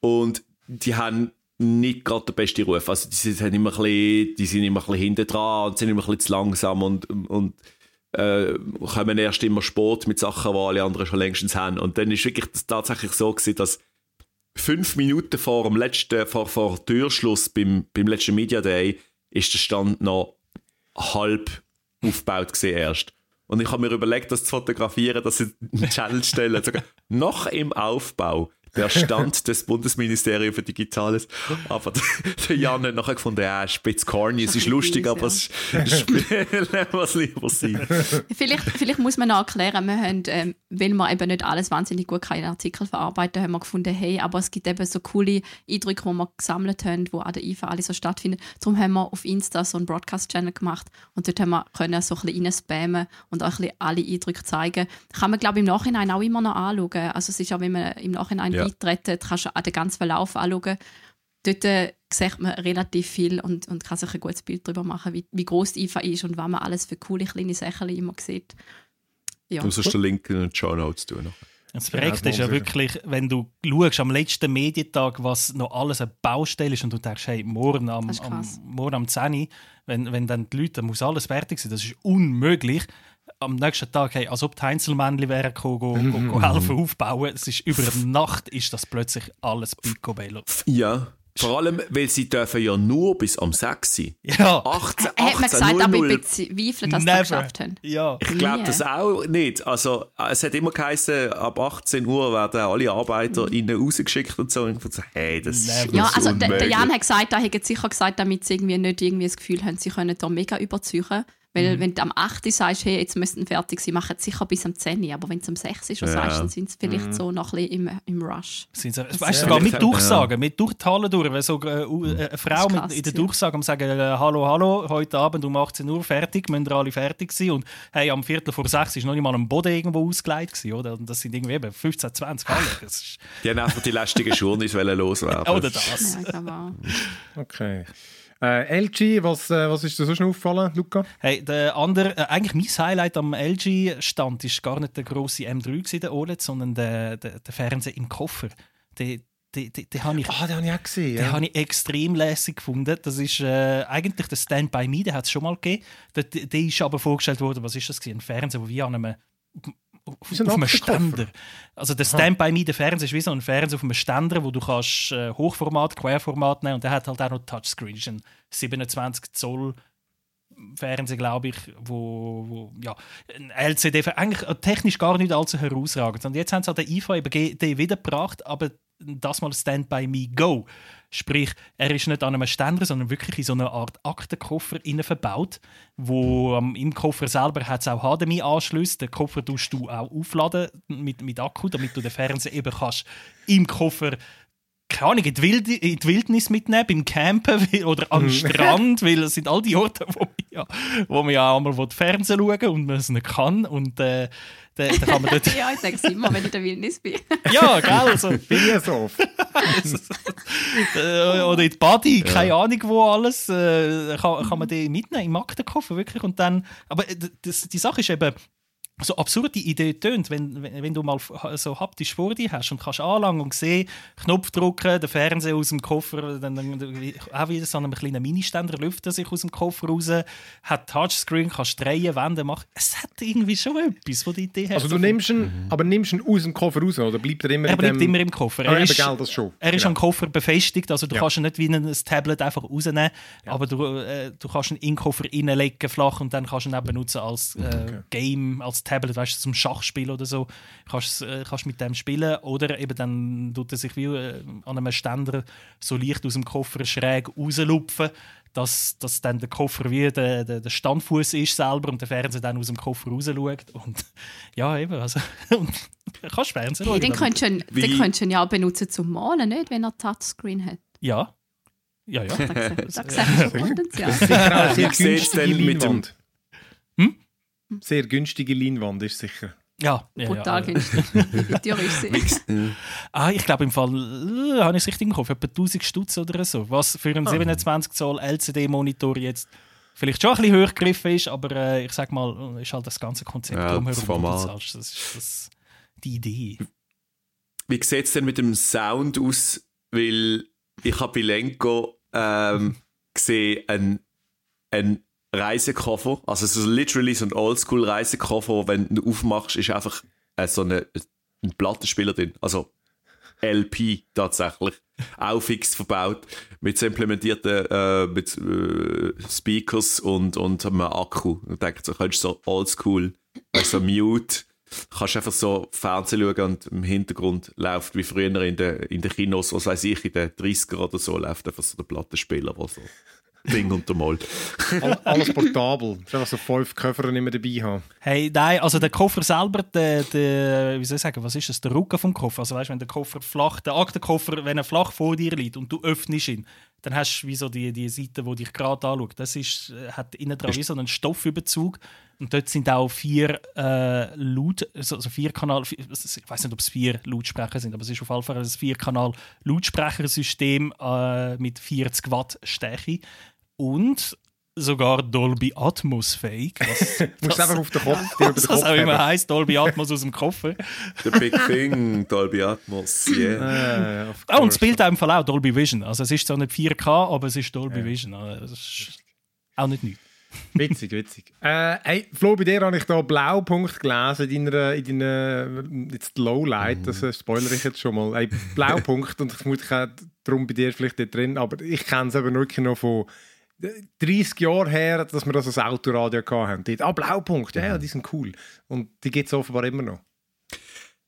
Und die haben nicht gerade den besten Ruf. Also die sind immer ein bisschen, die sind immer ein bisschen hinten dran und sind immer ein bisschen zu langsam und, und äh, kommen erst immer Sport mit Sachen, die alle anderen schon längstens haben. Und dann ist wirklich tatsächlich so gewesen, dass fünf Minuten vor dem letzten, vor, vor Türschluss beim, beim letzten Media Day ist der Stand noch halb aufgebaut gewesen erst. Und ich habe mir überlegt, das zu fotografieren, dass ich einen Channel stelle. Sogar noch im Aufbau der Stand des Bundesministeriums für Digitales. Aber der, Jan hat nachher gefunden, ja, spitz corny, es ist lustig, aber es spielen wir es lieber sein. Vielleicht, vielleicht muss man noch erklären, wir haben, ähm, weil wir eben nicht alles wahnsinnig gut kann in Artikel verarbeiten haben wir gefunden, hey, aber es gibt eben so coole Eindrücke, die wir gesammelt haben, die an der IFA alle so stattfinden. Darum haben wir auf Insta so einen Broadcast-Channel gemacht und dort haben wir können so ein bisschen reinspammen und auch ein bisschen alle Eindrücke zeigen. Kann man, glaube ich, im Nachhinein auch immer noch anschauen. Also es ist auch, wenn man im Nachhinein Ja. Beitreten, kannst du an den ganzen Verlauf anschauen. Dort äh, sieht man relativ viel und, und kann sich ein gutes Bild darüber machen, wie, wie groß die IFA ist und was man alles für coole kleine Sachen immer sieht. Ja. Du sollst den Link in den Show Notes tun. Das Ja, Projekt das ist ja wirklich, wenn du schaust, am letzten Medientag, was noch alles eine Baustelle ist und du denkst, hey, morgen am, am, morgen am 10 Uhr, wenn, wenn dann die Leute, dann muss alles fertig sein, das ist unmöglich. Am nächsten Tag, hey, als ob die Einzelmännchen wären gekommen, go, go, go [LAUGHS] helfen aufbauen. Es ist über Nacht ist das plötzlich alles picobello. Ja. Vor allem, weil sie dürfen ja nur bis am 6 sein. Ja, 18, Hat man 18, gesagt, aber 00. ich bezweifle, dass sie das geschafft haben. Ja. Ich glaube das auch nicht. Also, es hat immer geheißen, ab 18 Uhr werden alle Arbeiter innen rausgeschickt und so. Und ich dachte so, hey, das ist, Never. Ja, also der, der. Jan hat gesagt, er hätte sicher gesagt, damit sie irgendwie nicht irgendwie das Gefühl haben, sie können da mega überziehen. Weil wenn du am 8. sagst, hey, jetzt müssten fertig sein, machen sie sicher bis am 10. Aber wenn es am 6. schon Ja. sagst, dann sind sie vielleicht so noch ein bisschen im, im Rush. Sind sie, weißt du, sogar mit Durchsagen, mit durch die Halle durch. Wenn so äh, äh, eine Frau mit, in der ja. Durchsage sagen, äh, hallo, hallo, heute Abend um 18 Uhr fertig, müssen alle fertig sein. Und hey, am Viertel vor sechs ist noch nicht mal am Boden irgendwo ausgelegt gewesen, oder? Und das sind irgendwie eben 15, 20 Halle. Die haben einfach die lästigen Schuhe [LAUGHS] wollen loswerden. oder das. Ja. [LAUGHS] Okay. Äh, LG, was, äh, was ist dir sonst noch aufgefallen, Luca? Hey, der andere, äh, eigentlich mein Highlight am LG-Stand ist gar nicht der grosse M3 gewesen, der OLED, sondern der, der, der Fernseher im Koffer. Den, den, den, den habe ich Ah, den habe ich auch gesehen. Den Ja. habe ich extrem lässig gefunden. Das ist äh, eigentlich der Stand by Me, den hat es schon mal gegeben. Der, der der ist aber vorgestellt worden, was ist das gewesen? Ein Fernseher, wo wie an einem auf, auf einem. Ständer. Also der Stand by Me, der Fernseher ist wie so ein Fernseher auf einem Ständer, wo du kannst äh, Hochformat, Querformat nehmen und der hat halt auch noch Touchscreen. Das ist ein 27 Zoll Fernseher, glaube ich, wo, wo ja, ein LCD, eigentlich technisch gar nicht allzu herausragend. Und jetzt haben sie an der IFA eben G- den wiedergebracht, aber das mal Stand by Me Go. Sprich, er ist nicht an einem Ständer, sondern wirklich in so einer Art Aktenkoffer verbaut, wo ähm, im Koffer selber hat es auch HDMI-Anschlüsse. Den Koffer tust du auch aufladen mit, mit Akku, damit du den Fernseher eben kannst im Koffer keine Ahnung, in die, Wild in die Wildnis mitnehmen, beim Campen [LAUGHS] oder am Strand, weil es sind all die Orte, wo man ja, wo man ja einmal Fernsehen schauen und man es nicht kann. Und äh, da, da kann man dort... [LAUGHS] Ja, ich sage es immer, wenn ich in der Wildnis bin. [LAUGHS] ja, gell, also, Bin ich so oft. äh, oder in die Body, keine Ahnung wo alles, äh, kann, kann man die mitnehmen im Aktenkoffer wirklich und dann, aber das, die Sache ist eben, so absurd die Idee tönt, wenn, wenn, wenn du mal so haptisch vor dir hast und kannst anlangen und sehen, Knopf drücken, der Fernseher aus dem Koffer, dann, dann wie- auch wieder so einem kleinen Ministänder lüftet er sich aus dem Koffer raus, hat Touchscreen, kannst drehen, wenden, machen. Es hat irgendwie schon etwas, wo die Idee hat. Also du nimmst ihn, aber nimmst ihn aus dem Koffer raus, oder bleibt er immer er in bleibt dem... immer im Koffer. Ah, Er eben, ist, gell, das schon. er ist Genau. am Koffer befestigt, also du Ja. kannst ihn nicht wie ein Tablet einfach rausnehmen, aber du, äh, du kannst ihn in den Koffer reinlegen, flach, und dann kannst du ihn eben benutzen als äh, Game, als Tablet, weißt du, zum Schachspielen oder so, kannst äh, kannst mit dem spielen. Oder eben dann tut er sich wie äh, an einem Ständer so leicht aus dem Koffer schräg rauslupfen, dass, dass dann der Koffer wie der, der, der Standfuß ist selber und der Fernseher dann aus dem Koffer rausschaut. Und [LAUGHS] ja, eben, also [LAUGHS] und, kannst Fernsehen Hey, schauen. den könntest du, den könntest du ja auch benutzen zum Malen, nicht? Wenn er Touchscreen hat. Ja. Ja, ja. Da sehe sehe ich [LAUGHS] schon Potenzial. Sicher auch sehr Wie sieht's günstige denn mit dem- Leinwand. Hm? Sehr günstige Leinwand ist sicher. Ja, ja, Brutal ja. günstig. Wie teuer ist sie? Ah, ich glaube im Fall, äh, habe ich es richtig im Kopf, etwa 1000 Stutz oder so. Was für einen 27 Zoll LCD-Monitor jetzt vielleicht schon ein bisschen höher gegriffen ist, aber äh, ich sag mal, ist halt das ganze Konzept Ja, drumherum, das. Das ist das, die Idee. Wie sieht es denn mit dem Sound aus? Weil ich habe bei Lenko ähm, gesehen, ein, ein Reisekoffer, also so literally so ein Oldschool-Reisekoffer, wenn du aufmachst, ist einfach äh, so eine, ein Plattenspieler drin. Also LP tatsächlich. Auch fix verbaut. Mit so implementierten äh, mit, äh, Speakers und, und einem Akku. Ich denke, so könntest so oldschool, weißt, so mute. Kannst einfach so Fernsehen schauen und im Hintergrund läuft wie früher in den, in den Kinos, was weiß ich, in den 30er oder so, läuft einfach so der Plattenspieler, der so Ding unter Mal. All, alles portabel. Du einfach so fünf Köffer immer dabei haben. Hey, nein, also der Koffer selber, der, der, wie soll ich sagen, was ist das, der Rücken vom Koffer. Also weißt, wenn der Koffer flach, der Aktenkoffer, wenn er flach vor dir liegt und du öffnest ihn, dann hast du wie so die, die Seite, die dich gerade anschaut. Das ist, äh, hat innen dran wie so einen Stoffüberzug und dort sind auch vier äh, Laut, also vier Kanal, ich weiß nicht, ob es vier Lautsprecher sind, aber es ist auf jeden Fall ein vier Kanal Lautsprechersystem äh, mit 40 Watt Stärke und sogar Dolby Atmos fähig. Was, [LAUGHS] Du musst einfach auf den Kopf, den was Kopf auch immer heisst, Dolby Atmos aus dem Koffer. [LAUGHS] The Big Thing, Dolby Atmos, yeah. Ah, und es spielt auch im Fall auch Dolby Vision. Also es ist zwar nicht 4K, aber es ist Dolby Vision. Also Das ist auch nicht nichts. [LAUGHS] Witzig, witzig. Äh, hey, Flo, bei dir habe ich da Blaupunkt gelesen in deiner, in deiner jetzt Lowlight, das äh, spoilere ich jetzt schon mal. Hey, Blaupunkt und ich vermute, ich darum bei dir vielleicht nicht drin, aber ich kenne es eben wirklich noch von 30 Jahren her, dass wir das als Autoradio hatten. Dort, ah, Blaupunkt, ja, ja, die sind cool. Und die gibt es offenbar immer noch.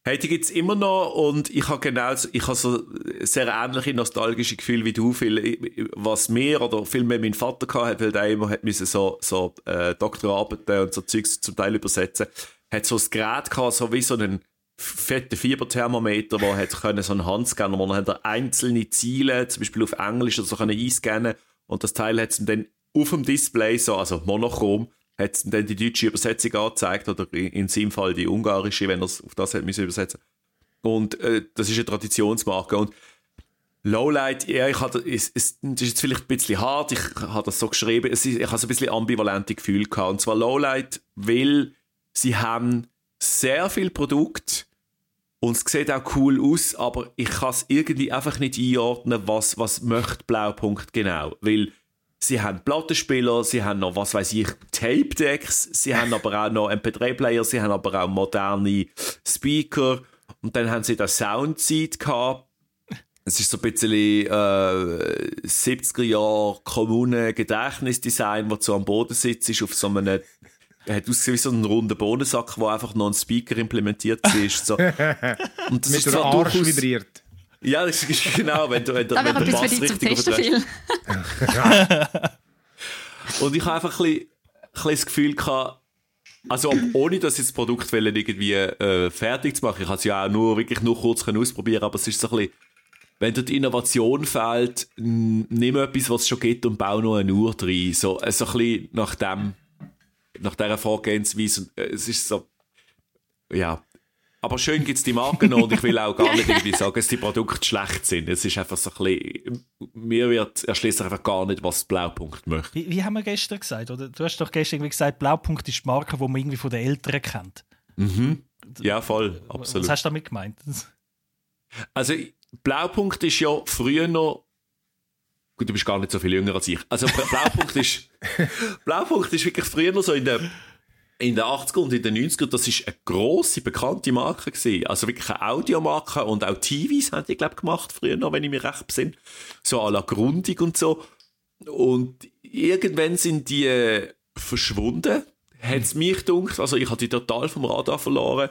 Hey, die gibt es immer noch und ich habe genau ich habe so sehr ähnliche nostalgische Gefühle wie du, viel, was mir oder vielmehr mein Vater hatte, weil der immer hat müssen so, so äh, Doktorarbeiten und so Zeugs zum Teil übersetzen, hat so ein Gerät gehabt, so wie so einen fetten Fieberthermometer, wo hat können so einen Handscanner, wo man hat einzelne Ziele, zum Beispiel auf Englisch oder so können einscannen und das Teil hat es dann auf dem Display so, also monochrom, hat es dann die deutsche Übersetzung angezeigt oder in in seinem Fall die ungarische, wenn er es auf das hat müssen übersetzen. Und äh, das ist eine Traditionsmarke und Lowlight, ja, ich hatte, es, es, das ist jetzt vielleicht ein bisschen hart, ich habe das so geschrieben, es ist, ich habe so ein bisschen ambivalente Gefühle gehabt. Und zwar Lowlight, weil sie haben sehr viel Produkt und es sieht auch cool aus, aber ich kann es irgendwie einfach nicht einordnen, was, was möchte Blaupunkt genau. Weil sie haben Plattenspieler, sie haben noch, was weiß ich, Tape-Decks, sie haben aber auch noch MP3-Player, sie haben aber auch moderne Speaker und dann haben sie das Soundseed gehabt. Es ist so ein bisschen äh, 70er Jahre Kommunen-Gedächtnisdesign, wo du so am Boden sitzt, auf so einem hat ausgesehen wie so ein runder Bohnensack, wo einfach noch ein Speaker implementiert ist. [LAUGHS] So. Und das Mit ist der Arsch durchaus- vibriert. ja, das ist genau, wenn du, wenn wenn etwas Bass für dich zum richtig Testen, überträgst. Phil. [LAUGHS] Und ich habe einfach ein bisschen, ein bisschen das Gefühl gehabt, also ob- ohne dass ich das Produkt wollen, irgendwie äh, fertig zu machen, ich habe es ja auch nur, wirklich nur kurz können ausprobieren aber es ist so ein bisschen, wenn dir die Innovation fehlt, nimm etwas, was es schon gibt und bau noch eine Uhr rein. So, äh, so ein bisschen nach dem, nach dieser Vorgehensweise. Äh, Es ist so, ja. Aber schön gibt es die Marken noch und ich will auch gar nicht irgendwie sagen, dass die Produkte schlecht sind. Es ist einfach so ein bisschen, mir wird erschließt einfach gar nicht, was Blaupunkt möchte. Wie, wie haben wir gestern gesagt? Oder? Du hast doch gestern irgendwie gesagt, Blaupunkt ist die Marke, die man irgendwie von den Eltern kennt. Ja, voll, Was absolut. hast du damit gemeint? Also, Blaupunkt ist ja früher noch. Gut, du bist gar nicht so viel jünger als ich. Also, Bla- Blaupunkt ist. [LAUGHS] Blaupunkt ist wirklich früher noch so in den, in den 80er und in den 90er. Das ist eine grosse, bekannte Marke gewesen. Also wirklich eine Audiomarke und auch TVs haben die, glaube ich, gemacht früher noch, wenn ich mich recht besinne. So à la Grundig und so. Und irgendwann sind die äh, verschwunden. hat es mich gedacht, also ich hatte die total vom Radar verloren.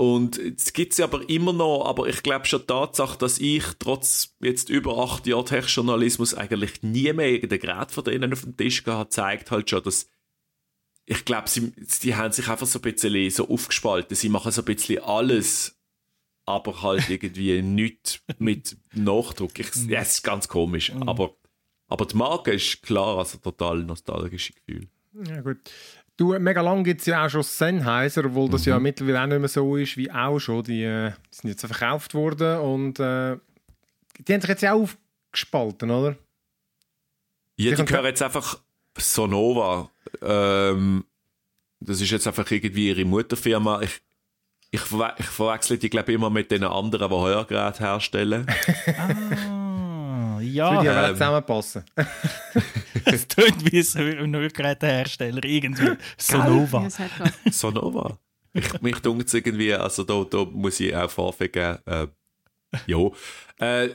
Und es gibt sie aber immer noch, aber ich glaube schon die Tatsache, dass ich trotz jetzt über acht Jahren Tech-Journalismus eigentlich nie mehr irgendein Gerät von denen auf dem Tisch gehabt, zeigt halt schon, dass ich glaube, sie, die haben sich einfach so ein bisschen so aufgespalten. Sie machen so ein bisschen alles, aber halt [LAUGHS] irgendwie nichts mit Nachdruck. Ich, ja, es ist ganz komisch, aber, aber die Marke ist klar, also total nostalgisches Gefühl. Ja, gut. Du, mega lang gibt es ja auch schon Sennheiser, obwohl das ja mittlerweile auch nicht mehr so ist wie auch schon. Die, äh, die sind jetzt verkauft worden und äh, die haben sich jetzt ja auch aufgespalten, oder? Ja, die kommt- gehören jetzt einfach Sonova. Ähm, das ist jetzt einfach irgendwie ihre Mutterfirma. Ich, ich, verwe ich verwechsel die, glaube ich, immer mit den anderen, die Hörgeräte herstellen. [LAUGHS] [LAUGHS] Ah, Würde ja, ja ähm, zusammenpassen. [LAUGHS] es tönt wie ein Hörgerätehersteller, irgendwie. Sonova. Ja. [LAUGHS] Sonova. Ich, mich dunkt es irgendwie, also da, da muss ich auch Vorfeld geben. Äh, jo. Äh,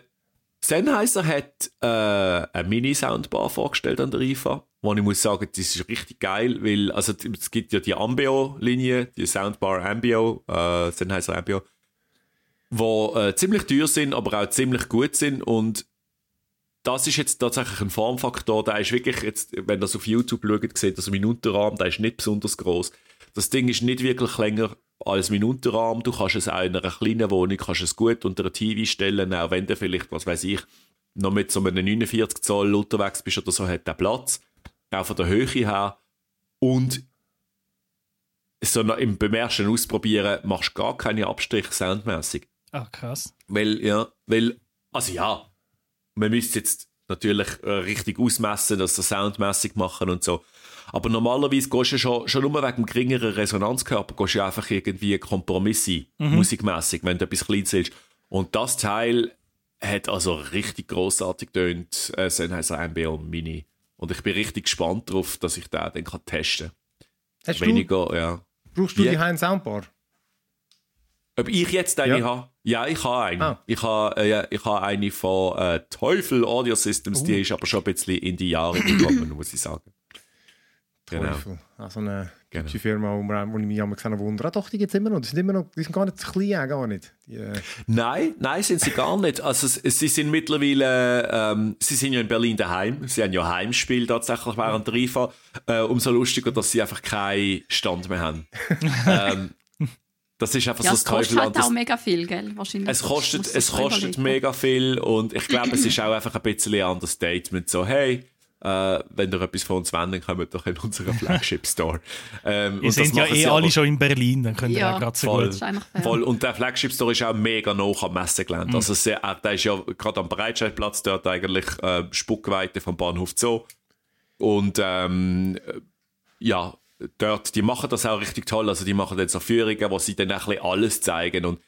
Sennheiser hat äh, eine Mini-Soundbar vorgestellt an der IFA, wo ich muss sagen, das ist richtig geil, weil also es gibt ja die Ambio-Linie, die Soundbar Ambio, äh, Sennheiser Ambio, wo äh, ziemlich teuer sind, aber auch ziemlich gut sind und das ist jetzt tatsächlich ein Formfaktor, der ist wirklich jetzt, wenn das auf YouTube schaut, sieht das Minutenrahmen, der ist nicht besonders groß. Das Ding ist nicht wirklich länger als Minutenrahmen. Du kannst es auch in einer kleinen Wohnung kannst es gut unter ein TV stellen, auch wenn du vielleicht, was weiß ich, noch mit so einem 49 Zoll unterwegs bist oder so, hat der Platz. Auch von der Höhe her. Und so im beim ersten Ausprobieren machst du gar keine Abstriche soundmäßig. Ah, krass. Weil, ja, weil, also ja, man müsste jetzt natürlich äh, richtig ausmessen, dass das soundmäßig machen und so. Aber normalerweise gehst du schon, schon nur wegen dem geringeren Resonanzkörper, gehst du einfach irgendwie Kompromisse, musikmäßig, wenn du etwas Kleines willst. Und das Teil hat also richtig grossartig tönt, äh, Sennheiser MBO Mini. Und ich bin richtig gespannt darauf, dass ich den dann kann testen kann. Weniger, ja. du, brauchst du die Heim Soundbar? Ob ich jetzt eine Ja. habe? Ja, ich habe eine. Ah. Ich habe, äh, ich habe eine von äh, Teufel Audio Systems, Oh. die ist aber schon ein bisschen in die Jahre gekommen, [COUGHS] muss ich sagen. Genau. Teufel. Also eine Genau. deutsche Firma, wo, wir, wo ich mich einmal gesehen wundere. Ah, doch, die gibt es immer noch. Die sind, immer noch. die sind gar nicht zu klein, gar nicht. Die, äh, Nein, nein, sind sie gar nicht. Also sie sind mittlerweile, ähm, sie sind ja in Berlin daheim. Sie haben ja Heimspiel tatsächlich während der IFA. Äh, umso lustiger, dass sie einfach keinen Stand mehr haben. [LAUGHS] ähm, das ist einfach Ja, so es das kostet Teufelland. halt auch mega viel, gell? Wahrscheinlich. Es kostet, es kostet mega viel und ich glaube, es ist auch einfach ein bisschen ein Understatement. So, hey, äh, wenn ihr etwas von uns dann kommt doch in unseren Flagship Store. Ähm, Wir und das sind ja eh alle aber schon in Berlin, dann könnt ihr Ja. auch gerade so voll. Voll. Und der Flagship Store ist auch mega nah am Messegelände. Mhm. Also sehr, äh, der ist ja gerade am Breitscheidplatz dort eigentlich äh, Spuckweite vom Bahnhof Zoo. Und ähm, äh, ja, dort, die machen das auch richtig toll. Also die machen dann so Führungen, wo sie dann ein bisschen alles zeigen. Und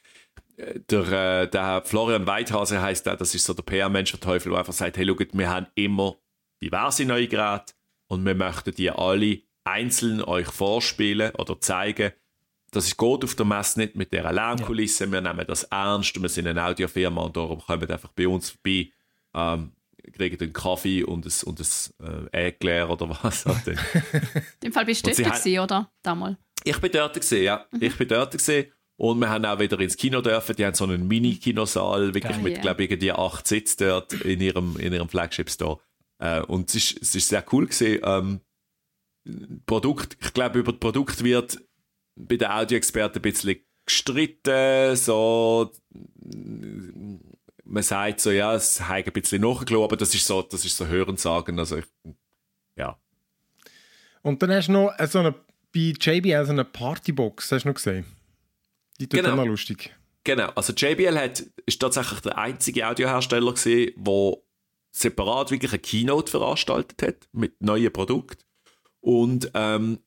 äh, der, äh, der Florian Weithase heißt der, das ist so der PR-Mensch der Teufel, der einfach sagt, hey, schaut, wir haben immer diverse neue Geräte und wir möchten die alle einzeln euch vorspielen oder zeigen. Das ist geht auf der Messe nicht mit dieser Lärmkulisse. Wir nehmen das ernst. Wir sind eine Audiofirma und darum kommen einfach bei uns vorbei, ähm, kriegen einen Kaffee und ein, und ein äh, Äckler oder was. halt. In dem Fall bist du dort gewesen, oder? Damals. Ich bin dort gesehen, ja. Ich bin dort gesehen. Und wir haben auch wieder ins Kino dürfen. Die haben so einen Mini-Kinosaal, wirklich Geil. mit, Ja. glaube ich, irgendwie acht Sitz dort in ihrem, in ihrem Flagship-Store. Äh, und es ist, es ist sehr cool gesehen. Ähm, Produkt, ich glaube, über das Produkt wird bei den Audioexperten ein bisschen gestritten. So, man sagt so, ja, es hat ein bisschen nachgelassen, aber das ist so, das ist so Hörensagen. Also, ich, ja. Und dann hast du noch äh, so eine, bei JBL so eine Partybox, hast du noch gesehen? Die tut Genau. immer lustig. Genau, also JBL hat, ist tatsächlich der einzige Audiohersteller gesehen, der separat wirklich eine Keynote veranstaltet hat mit neuen Produkten. Und ähm,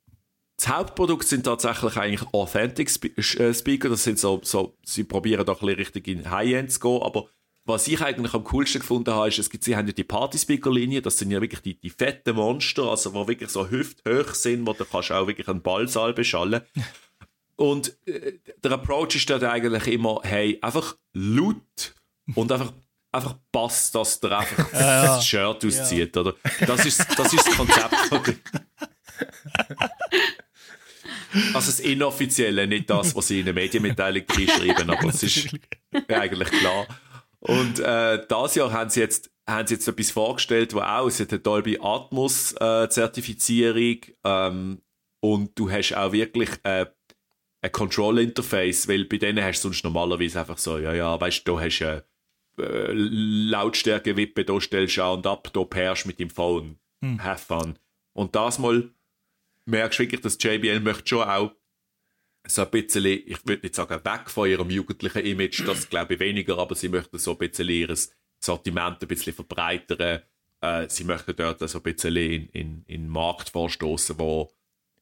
das Hauptprodukt sind tatsächlich eigentlich Authentic äh, Speaker. Das sind so, so, sie probieren doch ein bisschen richtig in High-End zu gehen, aber was ich eigentlich am coolsten gefunden habe, ist, es gibt, sie haben ja die Party-Speaker-Linie, das sind ja wirklich die, die fetten Monster, also die wirklich so hüfthoch sind, wo du kannst auch wirklich einen Ballsaal beschallen. [LAUGHS] Und äh, der Approach ist dort eigentlich immer, hey, einfach laut und einfach, einfach passt, dass der einfach [LAUGHS] das Shirt auszieht, oder? Das ist, das ist das Konzept. Also das Inoffizielle, nicht das, was sie in der Medienmitteilung [LAUGHS] schreiben, aber es ist eigentlich klar. Und äh, das Jahr haben sie jetzt haben sie jetzt etwas vorgestellt, wo auch, es hat eine Dolby Atmos äh, Zertifizierung ähm, und du hast auch wirklich äh, ein Control Interface, weil bei denen hast du sonst normalerweise einfach so, ja, ja, weißt du, da hast du eine äh, Lautstärke-Wippe, da stellst du an und ab, da pärst mit dem Phone. Hm. Have fun. Und das mal merkst du wirklich, dass JBL möchte schon auch so ein bisschen, ich würde nicht sagen, weg von ihrem jugendlichen Image, das glaube ich weniger, aber sie möchten so ein bisschen ihr Sortiment ein bisschen verbreitern. Äh, sie möchten dort so ein bisschen in, in, in den Markt vorstoßen, wo,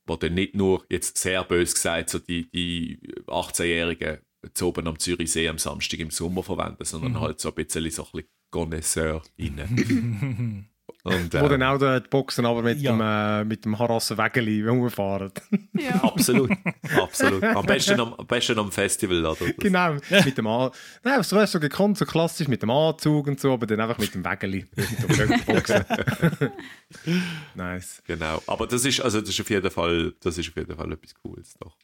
wo dann nicht nur, jetzt sehr bös gesagt, so die, die 18-Jährigen zu oben am Zürichsee am Samstag im Sommer verwenden, sondern mhm. halt so ein bisschen so ein bisschen Connoisseur rein. [LAUGHS] Und, äh, Wo dann auch die Boxen aber mit ja. dem, äh, mit dem Harassen-Wägeli rumfahren. Ja. [LAUGHS] absolut, absolut. Am [LAUGHS] besten am, am, besten am Festival, oder? Genau, [LAUGHS] mit dem An Nein, so hast du gekonnt, so klassisch mit dem Anzug und so, aber dann einfach mit dem Wägeli. nice. Genau, aber das ist, also das ist auf jeden Fall, das ist auf jeden Fall etwas Cooles, doch.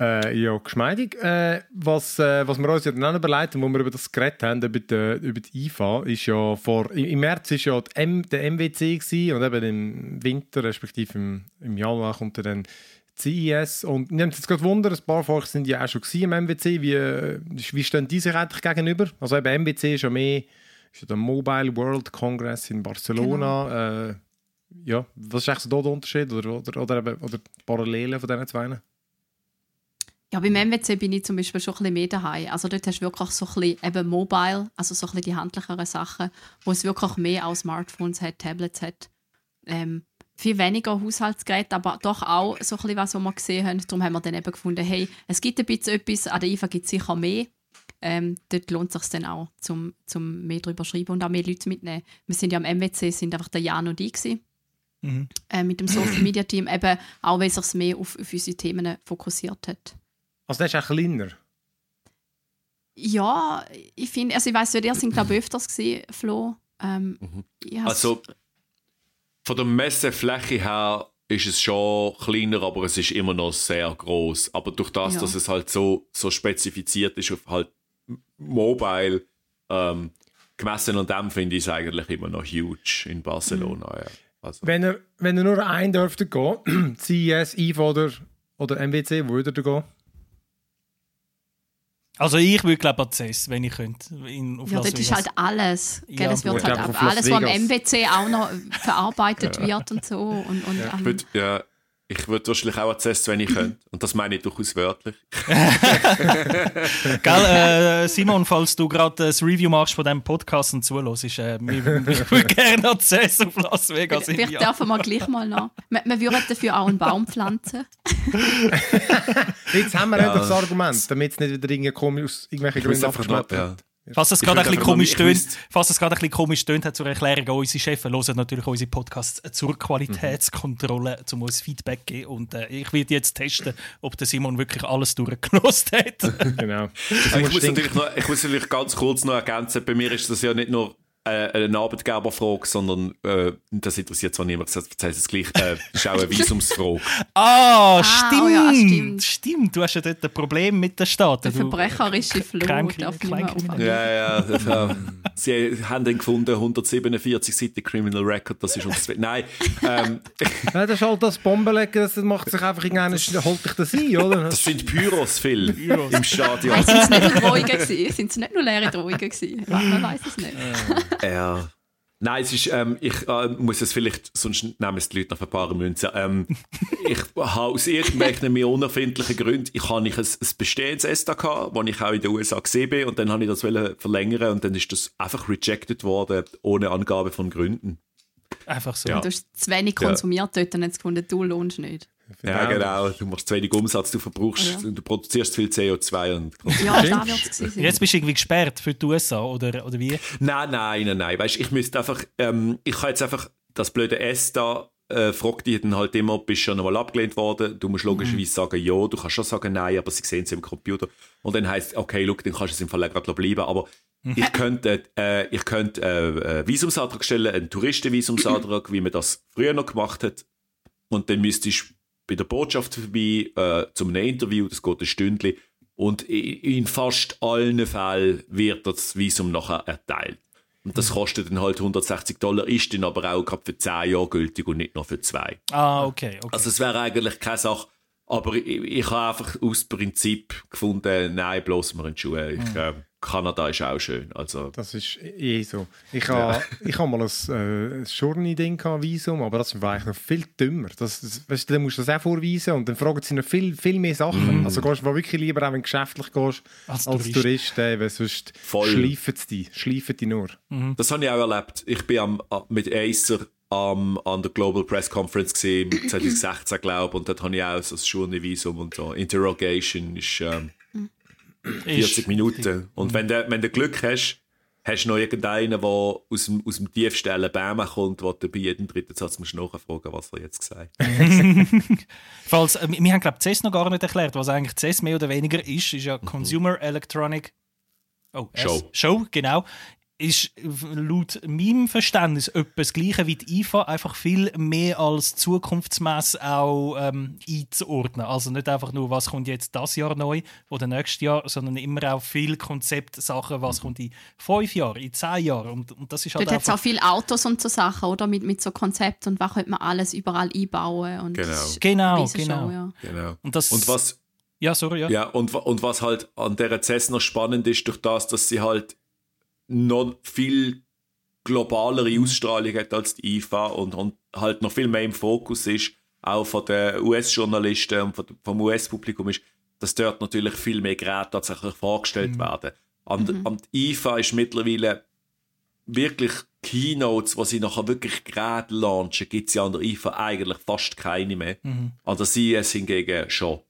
Äh, ja, geschmeidig. Äh, was, äh, was wir uns ja dann haben, wo wir über das geredet haben, über die, über die IFA, ist ja vor, im März war ja M, der MWC gewesen, und eben im Winter, respektive im, im Januar kommt dann CES. Und wir haben uns jetzt gerade Wunder, ein paar von euch sind ja auch schon im MWC. Wie, wie stehen die sich eigentlich gegenüber? Also eben MWC ist ja mehr ist ja der Mobile World Congress in Barcelona. Genau. Äh, ja, was ist eigentlich so der Unterschied oder, oder, oder, eben, oder Parallelen von diesen zwei? Ja, beim MWC bin ich zum Beispiel schon ein bisschen mehr daheim. Also dort hast du wirklich so ein bisschen eben mobile, also so ein bisschen die handlicheren Sachen, wo es wirklich mehr als Smartphones hat, Tablets hat. Ähm, viel weniger Haushaltsgeräte, aber doch auch so ein bisschen was, was wir gesehen haben. Darum haben wir dann eben gefunden, hey, es gibt ein bisschen etwas, an der IFA gibt es sicher mehr. Ähm, dort lohnt es sich dann auch, zum, zum mehr darüber schreiben und auch mehr Leute mitnehmen. Wir sind ja am MWC, sind einfach der Jan und ich mhm. äh, mit dem Social Media Team, eben auch weil es sich mehr auf, auf unsere Themen fokussiert hat. Also der ist auch kleiner? Ja, ich finde, also ich weiß nicht, ihr sind glaube ich öfters gesehen, Flo. Ähm, mhm. Also von der Messefläche her ist es schon kleiner, aber es ist immer noch sehr groß. Aber durch das, ja. dass es halt so, so spezifiziert ist auf halt Mobile, ähm, gemessen an dem finde ich es eigentlich immer noch huge in Barcelona. Mhm. Ja. Also. Wenn, ihr, wenn ihr nur einen dürfte gehen, [CLEARS THROAT] CES, IFA oder, oder MWC, wo würdet ihr gehen? Also ich würde glaube an CES, wenn ich könnte. In, auf ja, Las dort ist halt alles. Ja. Es wird halt alles, was am MWC auch noch verarbeitet wird und so. Und, und, ja. Ich ja, ich würde wahrscheinlich auch erzählen, wenn ich könnte. Und das meine ich durchaus wörtlich. [LAUGHS] Gell, äh, Simon, falls du gerade das Review machst von diesem Podcast und zuhörst, äh, ich würde [LAUGHS] gerne erzählen auf Las Vegas. Vielleicht dürfen wir gleich mal noch. Wir, wir würden dafür auch einen Baum pflanzen. [LAUGHS] Jetzt haben wir ja. das Argument, damit es nicht wieder irgendwie komisch, irgendwelche Gründe abgeschnappt wird. Falls es gerade ein bisschen komisch tönt, falls es gerade ein bisschen komisch tönt, hat zur Erklärung auch unsere Chefs hören natürlich unsere Podcasts zur Qualitätskontrolle, um uns Feedback zu geben. Und äh, ich werde jetzt testen, ob der Simon wirklich alles durchgelost hat. [LAUGHS] genau. ich, muss natürlich noch, ich muss natürlich ganz kurz noch ergänzen, bei mir ist das ja nicht nur eine Arbeitgeberfrage, sondern äh, das interessiert zwar niemand, das heißt es gleich, äh, das ist auch eine [LAUGHS] Visumsfrage. ah, ah stimmt, oh ja, stimmt, stimmt. Du hast ja dort ein Problem mit der Stadt. Der verbrecherische Flo darf nicht Ja, ja. Das, sie haben den gefunden, 147 Seiten Criminal Record, das ist uns... Nein. Ähm. [LAUGHS] Nein, das ist halt das Bombenlegen, das macht sich einfach irgendeiner, holt dich das ein, oder? [LAUGHS] Das sind Pyros, Phil, Pyros. im Stadion. Sind es nicht nur Drohungen gewesen? Sind es nicht nur leere Drohungen gewesen? Man weiß es nicht. [LAUGHS] Ja. Nein, es ist, ähm, ich äh, muss es vielleicht, sonst nehmen es die Leute auf ein paar Münzen. Ähm, [LAUGHS] ich habe aus irgendwelchen mir unerfindlichen Gründen, ich habe nicht ein, ein bestehendes ESTA gehabt, das ich auch in den USA gesehen bin und dann habe ich das verlängern und dann ist das einfach rejected worden, ohne Angabe von Gründen. Einfach so. Ja. Du hast zu wenig konsumiert ja. dort und jetzt gefunden, du lohnst nicht. Ja, genau. Du machst zu wenig Umsatz, du verbrauchst, ja. du produzierst viel CO2. Und ja, da wird es Jetzt bist du irgendwie gesperrt für die USA, oder, oder wie? Nein, nein, nein, nein. Weißt, ich müsste einfach, ähm, ich kann jetzt einfach das blöde S da, äh, fragt die dann halt immer, bist du schon einmal abgelehnt worden? Du musst logischerweise mhm. sagen, ja, du kannst schon sagen, nein, aber sie sehen es im Computer. Und dann heisst okay, look, dann kannst du es im Fall gerade bleiben. Aber mhm. ich könnte, äh, ich könnte äh, einen Visumsantrag stellen, einen Touristenvisumsantrag, wie man das früher noch gemacht hat. Und dann müsstest du bei der Botschaft vorbei äh, zu einem Interview, das geht ein Stündchen. Und in fast allen Fällen wird das Visum nachher erteilt. Und das kostet dann halt 160 Dollar, ist dann aber auch gerade für 10 Jahre gültig und nicht nur für 2. Ah, okay. okay. Also es wäre eigentlich keine Sache, aber ich, ich habe einfach aus Prinzip gefunden, nein, bloß mal in die Schuhe. Ich, Mhm. äh, Kanada ist auch schön. Also, Das ist eh so. Ich habe [LAUGHS] ich ha mal ein, äh, ein Journey-Ding gehabt, Visum, aber das war eigentlich noch viel dümmer. Das, das, weißt du, dann musst du das auch vorweisen und dann fragen sie noch viel, viel mehr Sachen. Also gehst du wirklich lieber, auch wenn du geschäftlich gehst, Als als, Tourist. Tourist, weil sonst Voll. schleifen sie dich. Schleifen die nur. Das habe ich auch erlebt. Ich bin am, mit Acer am, an der Global Press Conference gesehen, [CLEARS THROAT] 2016 glaube ich, und dort habe ich auch so ein Journey-Visum und so. Interrogation ist ähm, 40 Minuten. Und wenn du, wenn du Glück hast, hast du noch irgendeinen, der aus dem, aus dem tiefsten Alabama kommt, der du bei jedem dritten Satz musst nachfragen was er jetzt gesagt hat. [LAUGHS] Falls, äh, wir haben, glaube ich, CES noch gar nicht erklärt, was eigentlich CES mehr oder weniger ist. Ist ja Consumer Electronic oh. Show. Show, genau. Ist laut meinem Verständnis etwa das Gleiche wie die IFA, einfach viel mehr als Zukunftsmesse auch ähm, einzuordnen. Also nicht einfach nur, was kommt jetzt das Jahr neu oder nächstes Jahr, sondern immer auch viel Konzeptsachen, was kommt in fünf Jahren, in zehn Jahren. Und, und das ist halt Dort hat es auch viele Autos und so Sachen, oder? Mit, mit so Konzept und was könnte man alles überall einbauen. Und Genau. Genau, genau. Show, ja. Genau. Und, das, Und was, Ja, sorry, ja. Ja, und, und was halt an der CES noch spannend ist, durch das, dass sie halt noch viel globalere Ausstrahlung hat als die IFA und, und halt noch viel mehr im Fokus ist, auch von den US-Journalisten und von, vom US-Publikum ist, dass dort natürlich viel mehr Geräte tatsächlich vorgestellt werden. An, an die IFA ist mittlerweile wirklich Keynotes, wo sie nachher wirklich Geräte launchen, gibt es ja an der IFA eigentlich fast keine mehr. An der CES hingegen schon.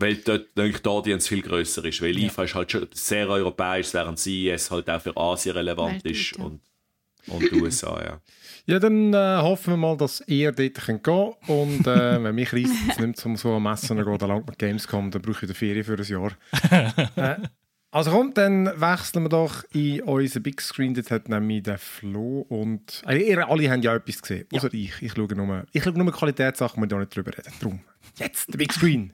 Weil dort natürlich die Audience viel grösser ist. Weil IFA ist halt schon sehr europäisch, während CES halt auch für Asien relevant Weltweit, ist ja. und, und die USA, ja. [LAUGHS] Ja, dann äh, hoffen wir mal, dass ihr dort könnt gehen Und äh, [LAUGHS] wenn mich reisst jetzt nicht um so ein Messen zu gehen, dann langt mit Gamescom, dann brauche ich wieder Ferien für ein Jahr. [LAUGHS] äh, also kommt, dann wechseln wir doch in unseren Big Screen. Dort hat nämlich der Flo und... Also ihr alle haben ja etwas gesehen, außer ich. Ich schaue nur, ich schaue nur Qualitätssachen, wir da nicht drüber reden. Drum, jetzt der Big Screen.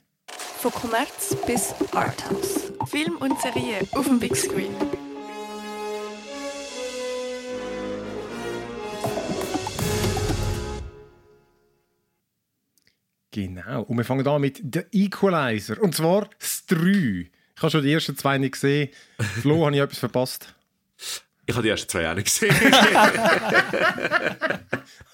Von Kommerz bis Arthouse. Film und Serie auf dem Big Screen. Genau. Und wir fangen an mit The Equalizer. Und zwar das 3. Ich habe schon die ersten zwei nicht gesehen. Flo, [LAUGHS] habe ich etwas verpasst? Ich habe die ersten zwei nicht gesehen. [LAUGHS]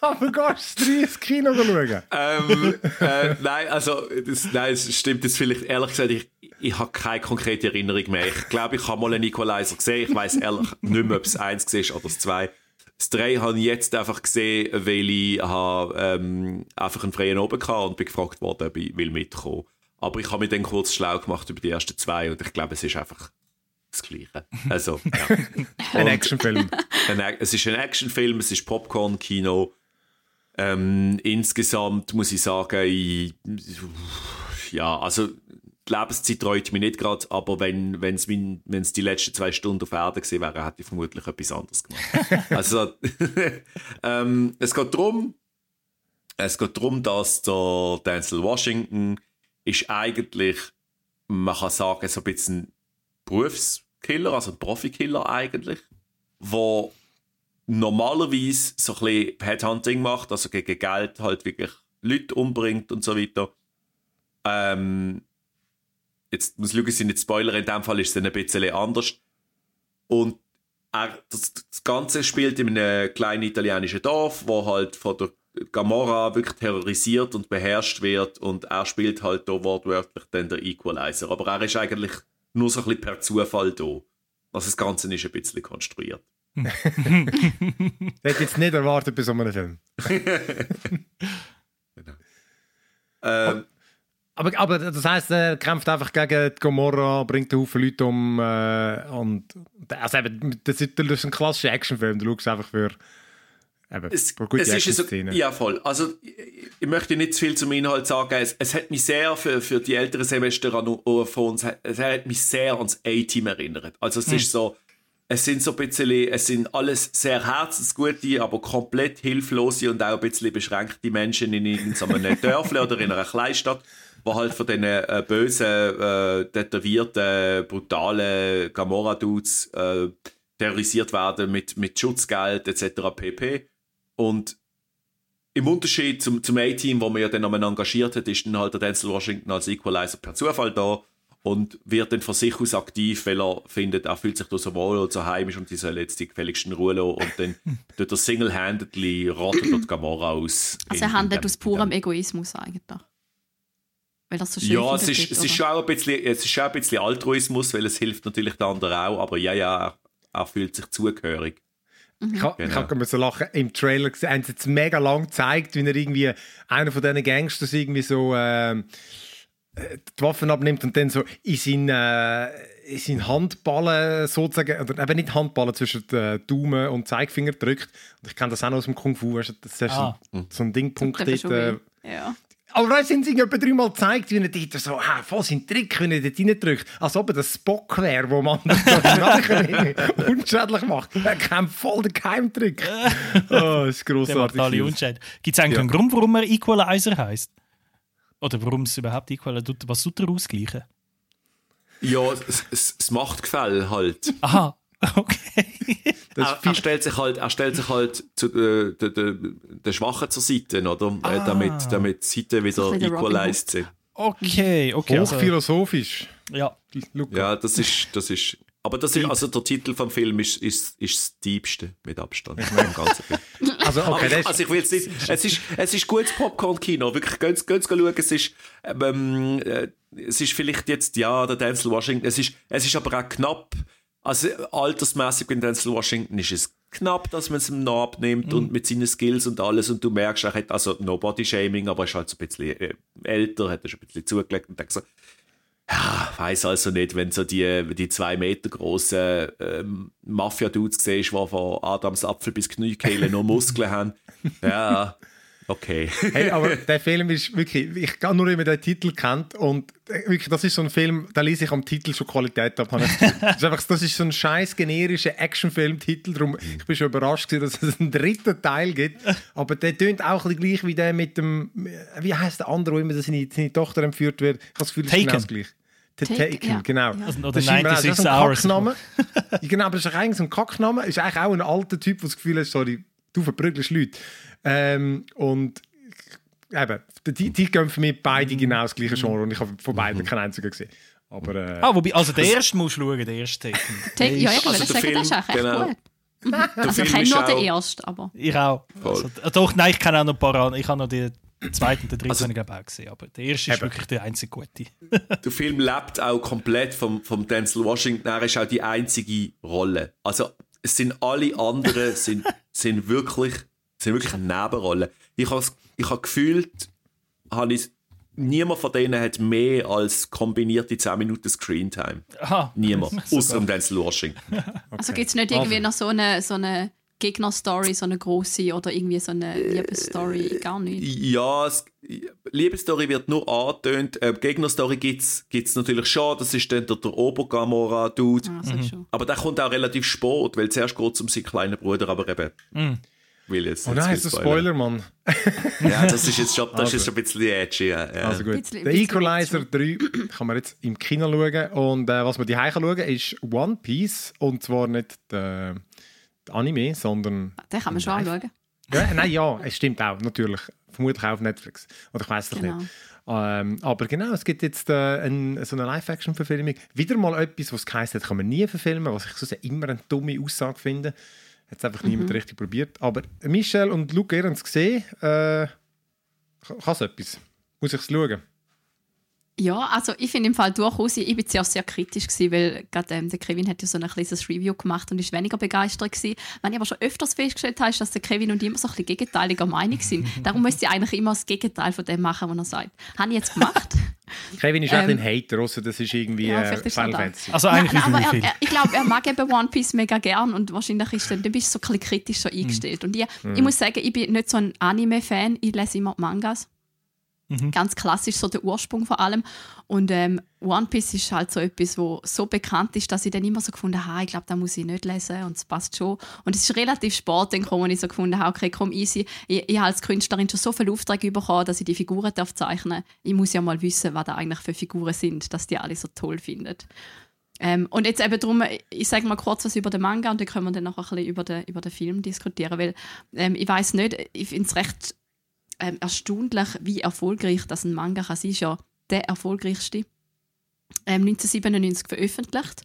Aber gehst du das 3 ins Kino schauen? ähm, äh, nein, also, das, nein, es stimmt jetzt vielleicht, ehrlich gesagt, ich, ich habe keine konkrete Erinnerung mehr. Ich glaube, ich habe mal einen Equalizer gesehen. Ich weiß ehrlich nicht mehr, ob es eins war oder das zwei. Das drei habe ich jetzt einfach gesehen, weil ich habe, ähm, einfach einen freien oben hatte und bin gefragt worden, ob ich will mitkommen. Aber ich habe mich dann kurz schlau gemacht über die ersten zwei und ich glaube, es ist einfach das Gleiche. Also, ja. [LAUGHS] Ein Actionfilm. es ist ein Actionfilm, es ist Popcorn-Kino. Ähm, insgesamt muss ich sagen, ich, ja, also die Lebenszeit reut mich nicht gerade, aber wenn es die letzten zwei Stunden auf Erde gewesen wäre, hätte ich vermutlich etwas anderes gemacht. [LAUGHS] also, [LAUGHS] ähm, es geht darum, es geht darum, dass der Denzel Washington ist eigentlich, man kann sagen, so ein bisschen Berufskiller, also ein Profikiller eigentlich, wo normalerweise so ein bisschen Headhunting macht, also gegen Geld halt wirklich Leute umbringt und so weiter. Ähm, jetzt muss ich sind nicht Spoiler, in dem Fall ist es ein bisschen anders. Und er, das, das Ganze spielt in einem kleinen italienischen Dorf, wo halt von der Gamora wirklich terrorisiert und beherrscht wird und er spielt halt da wortwörtlich dann der Equalizer. Aber er ist eigentlich nur so ein bisschen per Zufall da. Also das Ganze ist ein bisschen konstruiert. Das [LAUGHS] hätte ich jetzt nicht erwartet bei so einem Film. [LAUGHS] Ähm, Aber, aber das heisst, er kämpft einfach gegen die Gomorra, bringt einen Haufen Leute um. Äh, und, also eben, das, ist, das ist ein klassischer Actionfilm. Du schaust einfach für, eben, es, gute es ist so, ja voll. Also ich, ich möchte nicht zu viel zum Inhalt sagen. Es, es hat mich sehr für, für die älteren Semester an uns, es hat mich sehr ans A-Team erinnert. Also es ist so, es sind so ein bisschen, es sind alles sehr herzensgute, aber komplett hilflose und auch ein bisschen beschränkte Menschen in irgendeinem [LAUGHS] Dörfli oder in einer Kleinstadt, die halt von diesen äh, bösen, äh, tätowierten, brutalen Gamora-Dudes äh, terrorisiert werden mit, mit Schutzgeld etc. pp. Und im Unterschied zum, zum A-Team, wo man ja dann einmal engagiert hat, ist dann halt der Denzel Washington als Equalizer per Zufall da und wird dann von sich aus aktiv, weil er findet, er fühlt sich da so wohl und so heimisch und sie soll jetzt die gefälligsten Ruhe lassen und dann [LAUGHS] tut er single-handedly rottet dort Gamora aus. Also er handelt aus purem Egoismus eigentlich. Weil das so schön Ja, es ist, es, ist schon auch ein bisschen, es ist schon ein bisschen Altruismus, weil es hilft natürlich den anderen auch, aber ja, ja, er, er fühlt sich zugehörig. Mhm. Ich, Genau. ich habe gerade so lachen. Im Trailer gesehen, haben sie jetzt mega lang gezeigt, wie er irgendwie einer von diesen Gangsters irgendwie so ähm, äh, die Waffen abnimmt und dann so in seinen, äh, in seinen Handballen sozusagen, oder eben nicht Handballen zwischen den Daumen und Zeigefinger drückt. Und ich kenne das auch noch aus dem Kung Fu, weißt du, das ist Ah. so, ein Dingpunkt dort. Äh. Ja. Aber da sind sie etwa dreimal gezeigt, wie er dort so, ah, voll sein Trick, wenn er dort reindrückt. Als ob er das Spock wäre, wo man das [LAUGHS] unschädlich macht. Er kämpft voll den Geheimtrick. [LAUGHS] Oh, das ist grossartig. Gibt es eigentlich einen Grund, warum er Equalizer heißt? Oder warum es überhaupt Equalizer tut? Was tut er ausgleichen? Ja, das Machtgefälle halt. Aha, [LAUGHS] okay. Das er, er, stellt sich halt, er stellt sich halt zu äh, der, der, der Schwachen zur Seite, oder? Äh, damit, damit die Seiten wieder der equalized sind. Okay, okay. Also, hochphilosophisch. ja. Luca. Ja, das ist, das ist. Aber das ist, also der Titel vom Film ist, ist, ist das Diebste mit Abstand. im ganzen Film. Also, Aber okay, ich, also ich will jetzt nicht, es ist, es ist gutes Popcorn-Kino, wirklich, gehen gehen schauen, es ist, ähm, äh, es ist vielleicht jetzt, ja, der Denzel Washington, es ist, es ist aber auch knapp, also altersmäßig bei Denzel Washington ist es knapp, dass man es ihm noch abnimmt und mit seinen Skills und alles. Und du merkst, er hat, also no Body-Shaming, aber er ist halt so ein bisschen äh, älter, hat er schon ein bisschen zugelegt und denkt so, ja, weiß also nicht, wenn so die, die zwei Meter großen ähm, Mafia-Dudes siehst, die von Adams Apfel bis Kniekehle nur Muskeln haben. [LAUGHS] Ja, okay. [LAUGHS] Hey, aber der Film ist wirklich, ich kann nur immer den Titel kennt und äh, wirklich, das ist so ein Film, da lese ich am Titel schon Qualität ab. [LAUGHS] das ist, einfach, das ist so ein scheiß generischer Actionfilm-Titel, darum ich bin schon überrascht gewesen, dass es einen dritten Teil gibt, aber der tönt auch gleich wie der mit dem, wie heißt der andere, wo immer seine, seine Tochter entführt wird. Ich habe das Gefühl, das ist Taken. genau das gleich. The Taken, Taken, ja. genau. Ja. Also, Das ist immer das 96 ist so ein. Kackname. [LAUGHS] Genau, aber das ist eigentlich so ein Kackname. Ist eigentlich auch ein alter Typ, der das Gefühl hat, sorry, du verprügelst Leute. Ähm, und eben, die, die gehen für mich beide genau das gleiche Genre und ich habe von beiden keinen einzigen gesehen. Aber äh, Ah, wobei, also der erste musst du schauen, der erste Taken. [LAUGHS] Take, ja, ich Also der sagen, Film, das ist eigentlich echt genau. gut. [LAUGHS] Der Also ich kenne nur den auch- ersten, aber... Ich auch. Also, doch, nein, ich kenne auch noch ein paar andere. Ich habe noch den zweiten und den dritten Also- habe ich glaube auch gesehen. Aber der erste ist Eben. wirklich der einzige gute. [LAUGHS] Der Film lebt auch komplett vom, vom Denzel Washington. Er ist auch die einzige Rolle. Also, es sind alle anderen sind, sind wirklich, sind wirklich eine Nebenrolle. Ich habe ich hab gefühlt, habe ich, niemand von denen hat mehr als kombinierte 10 Minuten Screentime. Aha. Niemand. [LAUGHS] Außer dem Denzel Washington. [LAUGHS] Also gibt es nicht irgendwie noch so eine, so eine Gegnerstory, so eine große oder irgendwie so eine Liebesstory? Gar nicht. Ja, es, Liebesstory wird nur angetönt. Äh, Gegnerstory gibt es natürlich schon. Das ist dann der, der Obergamora-Dude. Also schon. Aber der kommt auch relativ spät, weil zuerst geht es um seinen kleinen Bruder, aber eben. Will jetzt oh nein, ist ein Spoiler, Mann. [LAUGHS] Ja, das ist jetzt schon, das Also. ist schon ein bisschen edgy. Ja. Also gut. Bisschen- Der bisschen Equalizer 3 kann man jetzt im Kino schauen. Und äh, was man die kann schauen ist One Piece. Und zwar nicht der, der Anime, sondern. Den kann man schon anschauen. Ja, nein, ja, es stimmt auch, natürlich. Vermutlich auch auf Netflix. Oder ich weiß es Genau. nicht. Ähm, aber genau, es gibt jetzt äh, ein, so eine Live-Action-Verfilmung. Wieder mal etwas, was geheißen hat, kann man nie verfilmen, was ich sonst immer eine dumme Aussage finde. Hat es einfach niemand richtig probiert. Aber Michel und Luke, ihr habt es gesehen. Äh, kann es etwas? Muss ich es schauen? Ja, also ich finde im Fall durchaus, ich bin zuerst sehr kritisch gewesen, weil gerade ähm, der Kevin hat ja so ein kleines Review gemacht und ist weniger begeistert gewesen. Was ich aber schon öfters festgestellt habe, ist, dass der Kevin und ich immer so ein bisschen gegenteiliger Meinung sind. [LAUGHS] Darum müsste ich eigentlich immer das Gegenteil von dem machen, was er sagt. Habe ich jetzt gemacht. [LAUGHS] Kevin ist auch Ähm, ein Hater, außer das ist irgendwie ja, äh, Final. Fantasy. Also eigentlich Nein, aber er, er, ich glaube, er mag eben One Piece mega gern und wahrscheinlich ist dann, du bist so ein bisschen kritisch so eingestellt. Und ich, ich muss sagen, ich bin nicht so ein Anime-Fan, ich lese immer die Mangas. Ganz klassisch so der Ursprung vor allem. Und ähm, One Piece ist halt so etwas, wo so bekannt ist, dass ich dann immer so gefunden habe, ich glaube, da muss ich nicht lesen und es passt schon. Und es ist relativ spät, dann wo ich so gefunden habe, okay, komm, easy. Ich, ich habe als Künstlerin schon so viele Aufträge bekommen, dass ich die Figuren darf zeichnen Ich muss ja mal wissen, was da eigentlich für Figuren sind, dass die alle so toll finden. Ähm, und jetzt eben darum, ich sage mal kurz was über den Manga und dann können wir dann noch ein bisschen über den, über den Film diskutieren, weil ähm, ich weiß nicht, ich finde es recht ähm, erstaunlich, wie erfolgreich das ein Manga kann sein. Ist ja der erfolgreichste. Ähm, 1997 veröffentlicht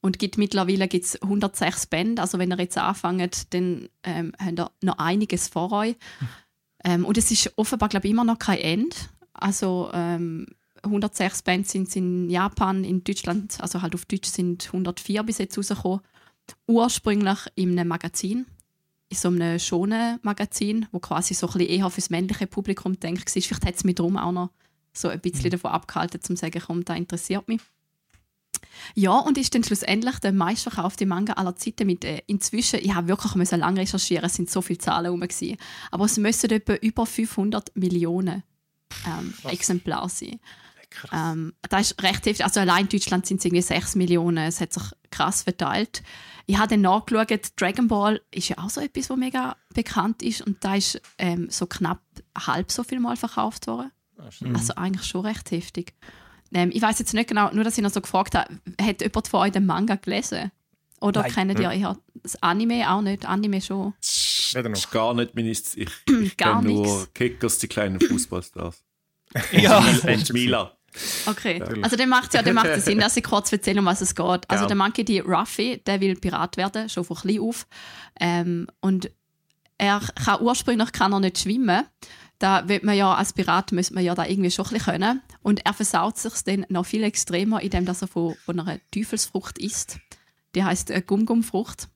und gibt mittlerweile gibt's 106 Bände. Also wenn ihr jetzt anfangt, dann ähm, habt ihr noch einiges vor euch. [LAUGHS] Ähm, und es ist offenbar, glaube ich, immer noch kein Ende. Also ähm, 106 Bände sind in Japan, in Deutschland, also halt auf Deutsch sind 104 bis jetzt rausgekommen. Ursprünglich in einem Magazin, in so einem schonen Magazin, wo quasi so ein bisschen eher fürs männliche Publikum denkt war. Vielleicht hat es mich darum auch noch so ein bisschen davon abgehalten, um zu sagen, komm, da interessiert mich. Ja, und ist dann schlussendlich der meistverkaufte Manga aller Zeiten mit äh, inzwischen, ich habe wirklich müssen lange recherchieren, es sind so viele Zahlen rum gewesen, aber es müssen etwa über 500 Millionen ähm, Exemplare sein. Ähm, das ist recht heftig. Also allein in Deutschland sind es irgendwie 6 Millionen. Es hat sich krass verteilt. Ich habe dann nachgeschaut, Dragon Ball ist ja auch so etwas, was mega bekannt ist und da ist ähm, so knapp halb so viel mal verkauft worden. Also eigentlich schon recht heftig. Ähm, ich weiß jetzt nicht genau, nur dass ich noch so gefragt habe, hat jemand von euch den Manga gelesen? Oder Nein. kennt ihr eher das Anime auch nicht? Anime schon. Weder Das noch. ist gar nicht meine. [CLEARS THROAT] Ich, ich Gar kenne nur. Kickers, die kleinen Fußballstars. Ja, Und Mila. Okay, also dann macht es ja dann macht es Sinn, dass ich kurz erzähle, um was es geht. Also der Monkey D. Ruffy, der will Pirat werden, schon von klein auf. Ähm, und er kann ursprünglich kann er nicht schwimmen. Da wird man ja als Pirat müsste man ja da irgendwie schon ein bisschen können. Und er versaut sich dann noch viel extremer, indem dass er von, von einer Teufelsfrucht isst. Die heißt äh, Gumgumfrucht.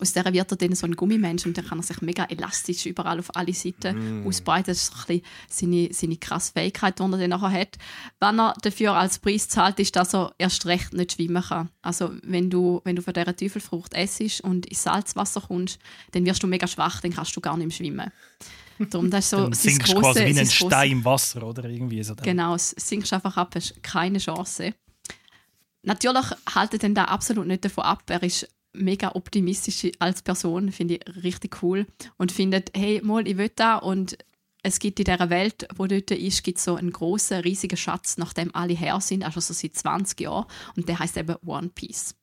Aus der wird er dann so ein Gummimensch und dann kann er sich mega elastisch überall auf alle Seiten ausbreiten. Das ist so ein bisschen seine, seine krasse Fähigkeit, die er dann nachher hat. Wenn er dafür als Preis zahlt, ist, dass er erst recht nicht schwimmen kann. Also wenn du, wenn du von dieser Teufelfrucht essst und ins Salzwasser kommst, dann wirst du mega schwach, dann kannst du gar nicht mehr schwimmen. Darum, das ist so [LAUGHS] dann sinkst du grosse- quasi wie ein Stein im Wasser oder irgendwie so. Genau, sinkst einfach ab, hast keine Chance. Natürlich haltet ihn da absolut nicht davon ab. Er ist mega optimistisch als Person, finde ich richtig cool. Und findet, hey, mal, ich will da und es gibt in dieser Welt, wo dort ist, gibt so einen großen, riesigen Schatz, nachdem alle her sind, also so seit 20 Jahren. Und der heißt eben One Piece.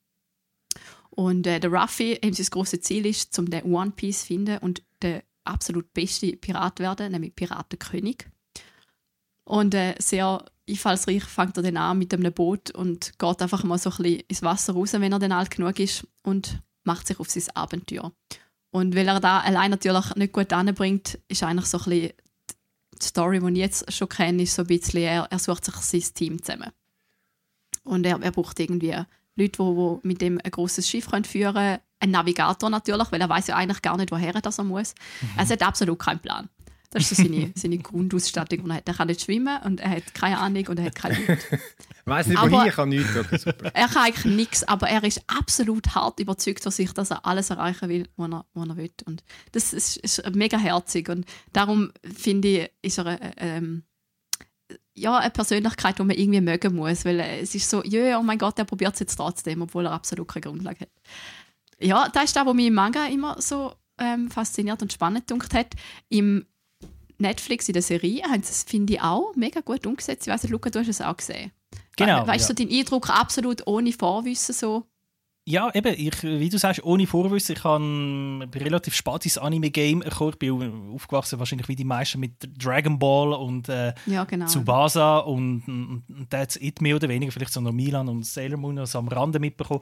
Und äh, der Ruffy, eben sein grosses Ziel ist, zum den One Piece zu finden und der absolut beste Pirat werden, nämlich Piratenkönig. Und äh, sehr einfallsreich fängt er dann an mit einem Boot und geht einfach mal so ein bisschen ins Wasser raus, wenn er dann alt genug ist und macht sich auf sein Abenteuer. Und weil er da allein natürlich nicht gut anbringt, ist eigentlich so ein bisschen die Story, die ich jetzt schon kenne, ist so ein bisschen, er, er sucht sich sein Team zusammen. Und er, er braucht irgendwie Leute, die, die mit dem ein grosses Schiff können führen können. Ein Navigator natürlich, weil er weiß ja eigentlich gar nicht, woher das er muss. Er hat absolut keinen Plan. Das ist so seine, [LAUGHS] seine Grundausstattung. Und er, hat, er kann nicht schwimmen und er hat keine Ahnung und er hat keinen Mut. [LAUGHS] Weiß nicht, wohin, ich kann nichts. Okay, super. Er kann eigentlich nichts, aber er ist absolut hart überzeugt von sich, dass er alles erreichen will, was er, was er will. Und das ist, ist mega herzig. Und darum finde ich, ist er äh, ähm, ja, eine Persönlichkeit, die man irgendwie mögen muss. Weil äh, es ist so, ja, oh mein Gott, er probiert es jetzt trotzdem, obwohl er absolut keine Grundlage hat. Ja, das ist das, was mich im Manga immer so ähm, fasziniert und spannend gedacht hat. Im Netflix in der Serie haben sie es, finde ich, auch mega gut umgesetzt. Ich weiss nicht, Luca, du hast es auch gesehen. Genau, We weißt ja. du, dein Eindruck absolut ohne Vorwissen so? Ja, eben, ich, wie du sagst, ohne Vorwissen, ich habe relativ spät ins Anime-Game gekommen. Ich bin aufgewachsen wahrscheinlich wie die meisten mit Dragon Ball und äh, Ja, genau. Tsubasa und, und, und that's it mehr oder weniger, vielleicht so noch Milan und Sailor Moon also am Rande mitbekommen.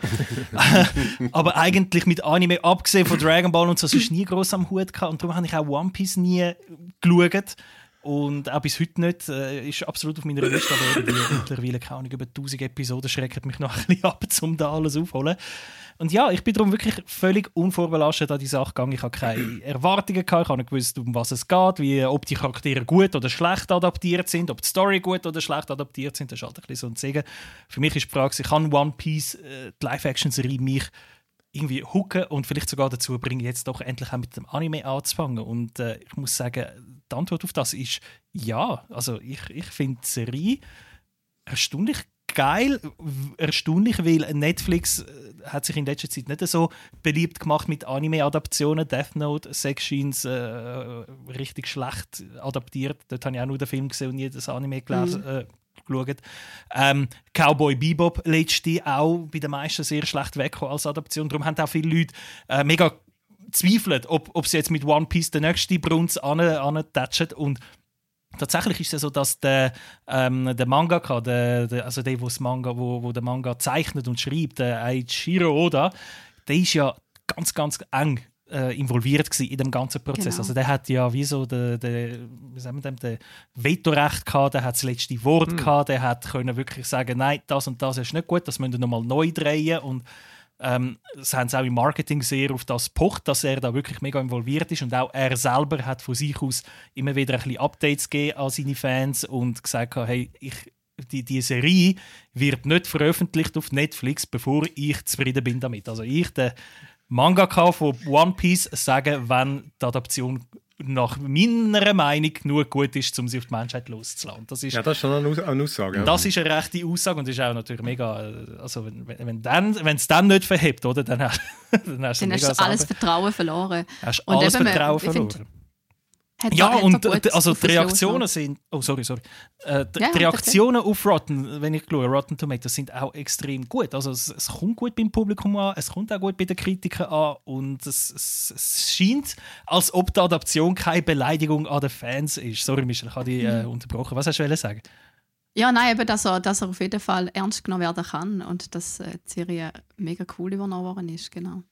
[LAUGHS] [LAUGHS] Aber eigentlich mit Anime, abgesehen von Dragon Ball und so, sonst nie groß am Hut gehabt und darum habe ich auch One Piece nie geschaut. Und auch bis heute nicht. Äh, ist absolut auf meiner Liste, aber mittlerweile, keine Ahnung, über 1000 Episoden schreckt mich noch ein bisschen ab, um da alles aufzuholen. Und ja, ich bin darum wirklich völlig unvorbelastet an die Sache gegangen. Ich habe keine Erwartungen gehabt, ich habe nicht gewusst, um was es geht, wie, ob die Charaktere gut oder schlecht adaptiert sind, ob die Story gut oder schlecht adaptiert sind. Das ist halt ein bisschen so ein Segen. Für mich ist die Frage, kann One Piece, äh, die Live-Action-Serie, mich irgendwie hooken und vielleicht sogar dazu bringen, jetzt doch endlich auch mit dem Anime anzufangen. Und äh, ich muss sagen, die Antwort auf das ist ja. Also ich, ich finde die Serie erstaunlich geil, erstaunlich, weil Netflix äh, hat sich in letzter Zeit nicht so beliebt gemacht mit Anime-Adaptionen. Death Note, Sections, äh, richtig schlecht adaptiert. Dort habe ich auch nur den Film gesehen und nie das Anime gelesen. Äh, geschaut. Ähm, Cowboy Bebop letzte auch bei den meisten sehr schlecht weggekommen als Adaption. Darum haben auch viele Leute äh, mega zweifelt, ob, ob sie jetzt mit One Piece den nächsten Brunz antatschen. Und tatsächlich ist es so, dass der, ähm, der Mangaka, der, der, also der, wo's Manga, wo, wo der Manga zeichnet und schreibt, der Eiichiro Oda, der ist ja ganz, ganz eng äh, involviert gewesen in dem ganzen Prozess. Genau. Also der hat ja wie so der, der, wie sagen wir dem, der Vetorecht gehabt, der hat das letzte Wort gehabt, der hat können wirklich sagen, nein, das und das ist nicht gut, das müssen wir nochmal neu drehen und ähm, das haben sie auch im Marketing sehr auf das pocht, dass er da wirklich mega involviert ist und auch er selber hat von sich aus immer wieder ein bisschen Updates gegeben an seine Fans und gesagt, hey, ich, die, die Serie wird nicht veröffentlicht auf Netflix, bevor ich zufrieden bin damit. Also ich, der Mangaka von One Piece, sage, wenn die Adaption nach meiner Meinung genug gut ist, um sie auf die Menschheit loszulassen. Das ist Ja, das ist schon eine, Aus eine Aussage. ja. das ist eine rechte Aussage und ist auch natürlich mega. äh, Also, wenn es wenn, dann- wenn es dann nicht verhebt, oder? Dann, hast- [LAUGHS] dann hast du Dann hast du alles selber- Vertrauen verloren. hast und alles Vertrauen verloren. Hat Ja, und also die Reaktionen sind. Oh, sorry, sorry. Äh, die, Ja, die Reaktionen auf Rotten, wenn ich schaue, Rotten Tomatoes, sind auch extrem gut. Also, es, es kommt gut beim Publikum an, es kommt auch gut bei den Kritikern an und es, es, es scheint, als ob die Adaption keine Beleidigung an den Fans ist. Sorry, Michel, ich habe dich äh, unterbrochen. Was hast du sagen? Ja, nein, eben, dass er, dass er auf jeden Fall ernst genommen werden kann und dass äh, die Serie mega cool übernommen worden ist, genau.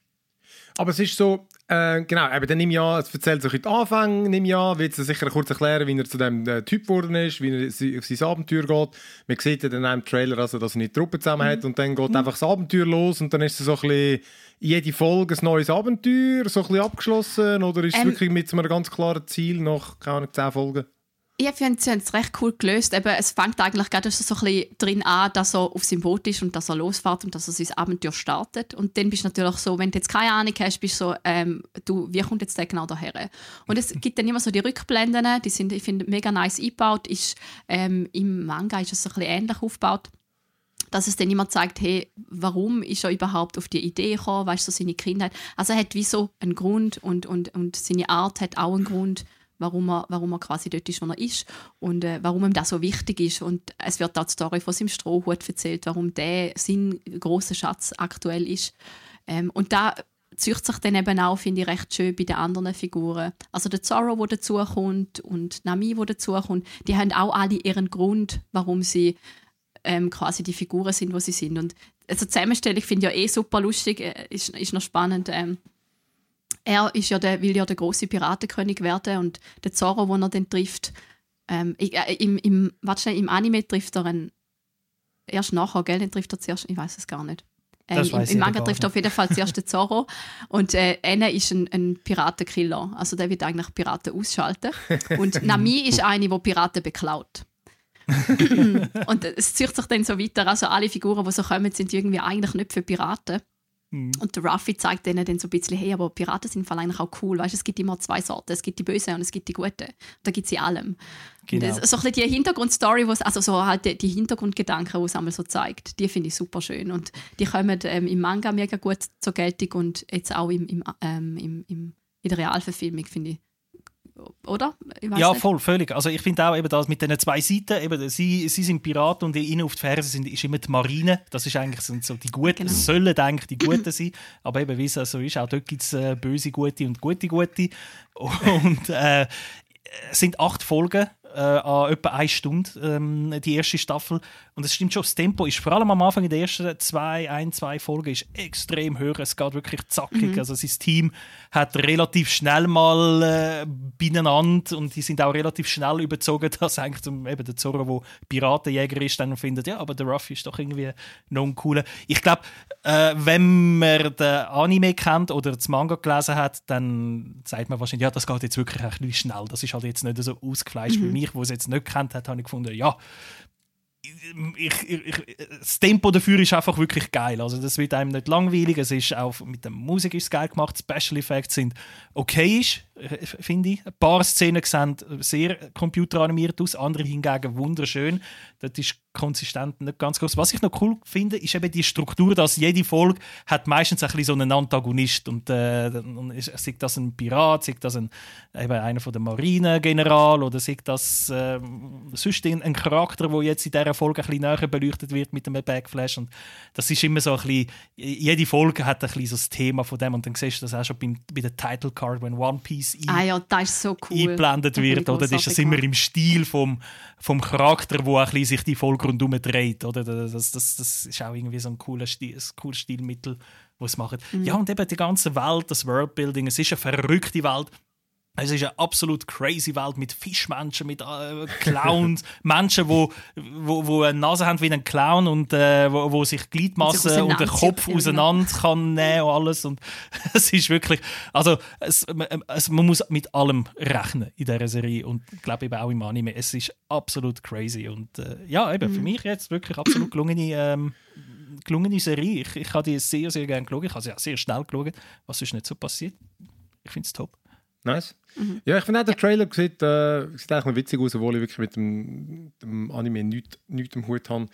Aber es ist so, äh, genau, eben dann nimm ja, es erzählt sich heute Anfang, nimm ja, wird es sicher kurz erklären, wie er zu dem äh, Typ geworden ist, wie er si- auf sein Abenteuer geht. Man sieht ja dann im Trailer, also, dass er eine Truppe zusammen hat und dann geht einfach das Abenteuer los und dann ist es so ein bisschen jede Folge ein neues Abenteuer, so ein bisschen abgeschlossen oder ist es Ähm, wirklich mit so einem ganz klaren Ziel nach, keine Ahnung, 10 Folgen? Ich finde, sie haben es recht cool gelöst. Eben, es fängt eigentlich gerade so ein bisschen drin an, dass er auf seinem Boot ist und dass er losfährt und dass er sein Abenteuer startet. Und dann bist du natürlich so, wenn du jetzt keine Ahnung hast, bist du so, ähm, du, wie kommt jetzt der genau daher? Und es gibt dann immer so die Rückblenden, die sind, ich finde, mega nice eingebaut. Ist, ähm, Im Manga ist es ein bisschen ähnlich aufgebaut dass es dann immer zeigt, hey, warum ist er überhaupt auf die Idee gekommen, weißt du, so seine Kindheit. Also er hat wie so einen Grund und, und, und seine Art hat auch einen Grund, warum er, warum er quasi dort ist, wo er ist und äh, warum ihm das so wichtig ist. Und es wird auch die Story von seinem Strohhut erzählt, warum der sein großer Schatz aktuell ist. Ähm, und da zücht sich dann eben auch, finde ich, recht schön bei den anderen Figuren. Also der Zorro, der dazukommt und Nami, der dazukommt, die haben auch alle ihren Grund, warum sie ähm, quasi die Figuren sind, wo sie sind. Und also die Zusammenstellung finde ich ja eh super lustig, äh, ist, ist noch spannend. Ähm, er ist ja der, will ja der große Piratenkönig werden und der Zorro, den er dann trifft, ähm, äh, im, im, schnell, im Anime trifft er einen, erst nachher, gell? Den trifft er zuerst, ich weiß es gar nicht. Das Im, Im Manga trifft er auf jeden Fall zuerst den Zorro und äh, einer ist ein, ein Piratenkiller, also der wird eigentlich Piraten ausschalten. Und [LAUGHS] Nami ist eine, die Piraten beklaut. [LAUGHS] und es zieht sich dann so weiter. Also alle Figuren, die so kommen, sind irgendwie eigentlich nicht für Piraten. Und der Ruffy zeigt denen dann so ein bisschen, hey, aber Piraten sind Fall eigentlich auch cool. Weißt, es gibt immer zwei Sorten. Es gibt die Bösen und es gibt die Guten. Da gibt es in allem. Genau. Das, so ein bisschen die Hintergrundstory, also so halt die, die Hintergrundgedanken, die es einmal so zeigt, die finde ich super schön. Und die kommen ähm, im Manga mega gut zur Geltung und jetzt auch im, im, ähm, im, im, in der Realverfilmung, finde ich. Oder? Ja, nicht. voll, völlig. Also ich finde auch eben das mit diesen zwei Seiten, eben, sie, sie sind Piraten und ihnen auf die Ferse sind, ist immer die Marine. Das ist eigentlich sind so die Guten, Genau. sollen eigentlich die [CLEARS THROAT] Guten sein. Aber eben, wie es so ist, auch dort gibt es äh, böse Gute und gute Gute. [LAUGHS] Und äh, es sind acht Folgen äh, an etwa eine Stunde, ähm, die erste Staffel. Und es stimmt schon, das Tempo ist vor allem am Anfang in den ersten zwei, ein, zwei Folgen ist extrem hoch. Es geht wirklich zackig. Also sein Team hat relativ schnell mal äh, beieinander und die sind auch relativ schnell überzogen, [LAUGHS] dass eigentlich zum, eben der Zorro, der Piratenjäger ist, dann findet, ja, aber der Ruffy ist doch irgendwie noch ein cooler. Ich glaube, äh, wenn man den Anime kennt oder das Manga gelesen hat, dann sagt man wahrscheinlich, ja, das geht jetzt wirklich ein bisschen schnell. Das ist halt jetzt nicht so ausgefleischt wie mich, wo es jetzt nicht kennt hat, habe ich gefunden, ja, ich, ich, ich, das Tempo dafür ist einfach wirklich geil. Also das wird einem nicht langweilig. Es ist auch mit der Musik ist geil gemacht. Special Effects sind okayisch. Äh, finde ich. Ein paar Szenen sehen sehr computeranimiert aus, andere hingegen wunderschön. Das ist konsistent nicht ganz groß. Was ich noch cool finde, ist eben die Struktur, dass jede Folge hat meistens ein bisschen so einen Antagonist und, äh, sei das ein Pirat, sei das ein, eben einer von der Marinegeneral oder sei das äh, sonst ein, Charakter, der jetzt in dieser Folge ein bisschen näher beleuchtet wird mit einem Backflash und das ist immer so ein bisschen, jede Folge hat ein bisschen so das Thema von dem und dann siehst du das auch schon beim, bei der Title Card, wenn One Piece ein, Ah ja, das ist so cool. eingeblendet Das wird, oder? Das ist das immer im Stil vom, vom Charakter, wo ein sich die Folge rundherum dreht, oder? Das, das, das, das ist auch irgendwie so ein cooles, Stil, ein cooles Stilmittel, was es machen. Mhm. Ja, und eben die ganze Welt, das Worldbuilding, es ist eine verrückte Welt. Es ist eine absolut crazy Welt mit Fischmenschen, mit äh, Clowns, [LAUGHS] Menschen, wo, wo, wo eine Nase haben wie ein Clown und äh, wo, wo sich Gliedmassen sich und den Kopf genau. auseinander kann nehmen und alles. Und [LAUGHS] es ist wirklich, also es, es, man muss mit allem rechnen in dieser Serie und ich glaube eben auch im Anime. Es ist absolut crazy und äh, ja, eben Mhm. für mich jetzt wirklich absolut gelungene, ähm, gelungene Serie. Ich, ich habe die sehr, sehr gerne geschaut. Ich habe sie auch sehr schnell geschaut, was ist nicht so passiert. Ich finde es top. Nice. Mhm. Ja, ich finde auch, der Trailer sieht, äh, sieht eigentlich noch witzig aus, obwohl ich wirklich mit dem, dem Anime nichts nicht am Hut habe.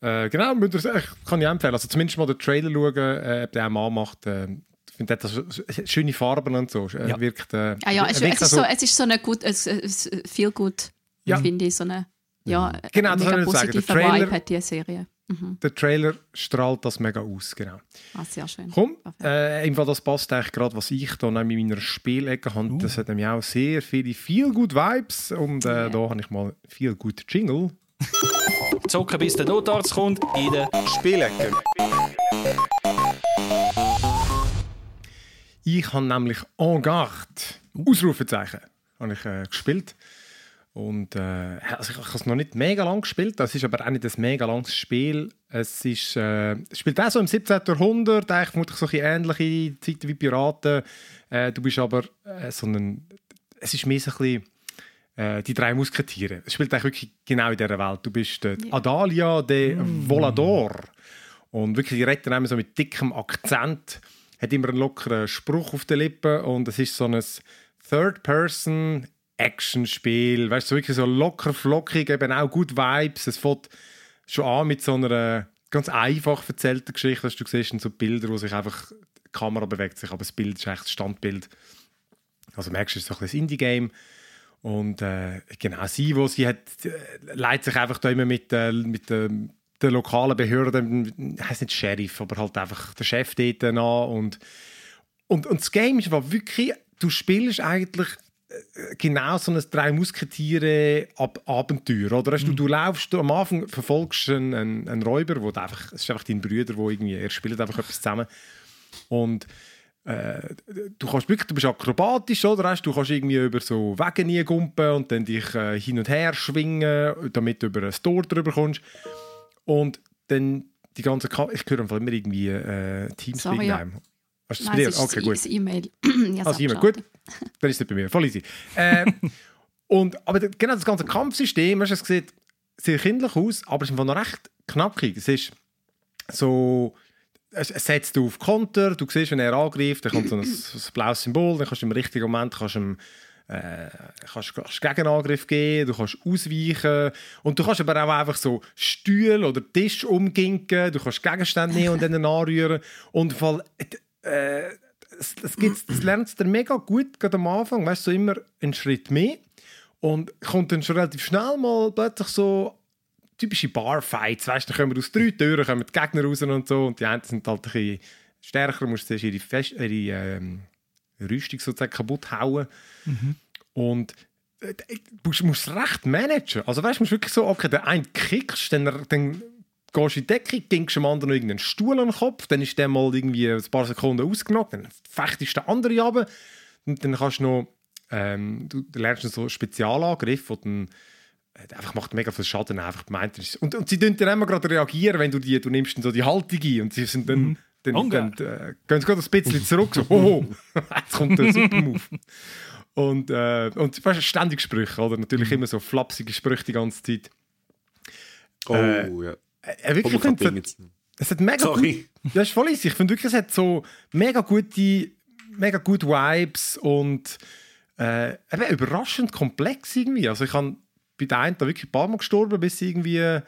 Äh, genau, ihr- ich kann ich empfehlen. Also zumindest mal den Trailer schauen, äh, ob der auch mal macht. Äh, ich finde, der hat so schöne Farben und so. Ja. wirkt, äh, Ah ja, es, wirkt es, ist auch so, es ist so eine gut, es, es, viel gut, Ja. finde ich, so eine ja, Genau, das mega wollte ich sagen. Der positive Trailer- Vibe hat die Serie. Mhm. Der Trailer strahlt das mega aus, genau. Ah, sehr schön. Komm, äh, im Fall das passt eigentlich gerade, was ich da noch in meiner Spielecke habe. Das hat nämlich auch sehr viele viel gut Vibes und äh, Ja. da habe ich mal viel gut Jingle. Zocken, bis der Notarzt kommt in der Spielecke. Ich habe nämlich En Garde, Ausrufezeichen, habe ich äh, gespielt. Und äh, also ich, ich habe es noch nicht mega lang gespielt, das ist aber auch nicht ein mega langes Spiel. Es ist, äh, es spielt auch so im 17. Jahrhundert, eigentlich vermutlich so ein ähnliche Zeiten wie Piraten. Äh, du bist aber äh, so ein, es ist mehr so ein bisschen äh, die drei Musketiere. Es spielt eigentlich wirklich genau in dieser Welt. Du bist äh, Adalia de Volador. Und wirklich, die dann immer so mit dickem Akzent, hat immer einen lockeren Spruch auf den Lippen und es ist so ein Third-Person-Action-Spiel. Weißt du, so wirklich so locker, flockig, eben auch gut Vibes. Es fängt schon an mit so einer ganz einfach erzählten Geschichte, dass du siehst, sind so Bilder, wo sich einfach die Kamera bewegt sich, aber das Bild ist echt das Standbild. Also merkst du, es ist so ein Indie-Game. Und äh, genau, sie, wo sie hat, äh, leitet sich einfach da immer mit, äh, mit äh, der lokalen Behörde, heißt nicht Sheriff, aber halt einfach der Chef dort an. Und, und, und das Game ist wirklich, du spielst eigentlich äh, genau so ein drei Musketiere Ab Abenteuer, oder? Weißt Du, du laufst, du, am Anfang verfolgst du einen, einen, einen Räuber, wo du einfach, es ist einfach dein Bruder, wo irgendwie, er spielt einfach etwas zusammen. Und äh, du kannst wirklich, du bist akrobatisch, oder? Weißt, Du kannst irgendwie über so Wege nie gumpen und dann dich äh, hin und her schwingen, damit du über ein Tor drüber kommst. Und dann die ganze Ka ich höre einfach immer irgendwie äh, Teamspeak Sorry, ja. Hast du das Nein, es ist Okay, das- gut. das E-Mail. [CLEARS THROAT] Ja, Also jemand, gut. [LAUGHS] Dann ist es nicht bei mir. Voll easy. Äh, [LAUGHS] und, aber genau das ganze Kampfsystem, hast du, es sieht kindlich aus, aber es ist noch recht knackig. Es ist so, es, setzt auf Konter, du siehst, wenn er angreift, dann kommt so ein, ein blaues Symbol, dann kannst du im richtigen Moment kannst du ihm, äh, kannst, kannst Gegenangriff geben, du kannst ausweichen und du kannst aber auch einfach so Stühle oder Tisch umginken, du kannst Gegenstände nehmen und dann anrühren und Fall, äh, es, es, gibt's- das lernst du mega gut gerade am Anfang, weißt du, so immer einen Schritt mehr und kommt dann schon relativ schnell mal plötzlich so typische Barfights, weißt du, dann kommen aus drei Türen kommen die Gegner raus und so und die einen sind halt ein bisschen stärker, musst zuerst ihre, Fest ihre ähm, Rüstung sozusagen kaputt hauen und äh, du musst, musst es recht managen. Also weißt du, musst wirklich so, okay, der eine kickst, dann, dann gehst du in die Decke, gingst dem anderen noch irgendeinen Stuhl an den Kopf, dann ist der mal irgendwie ein paar Sekunden ausgenockt, dann fechtest der andere runter und dann kannst du noch, ähm, du lernst noch so Spezialangriff, wo dann äh, einfach macht mega viel Schaden einfach gemeint ist. Und, und sie tun dann immer gerade reagieren, wenn du die, du nimmst dann so die Haltung ein und sie sind dann, dann, Oh, dann äh, gehen sie gerade ein bisschen zurück, so, oh, [LAUGHS] jetzt kommt der super Move. Und, äh, und weißt, du, ständig Sprüche, oder? Natürlich immer so flapsige Sprüche die ganze Zeit. Oh, Äh, ja. Äh, wirklich, ich finde, es, hat- es hat mega Sorry. gut, ja, ist voll easy. Ich finde wirklich, es hat so mega gute mega gut Vibes und äh, eben überraschend komplex irgendwie. Also ich habe bei der einen da wirklich ein paar Mal gestorben, bis irgendwie... Ja,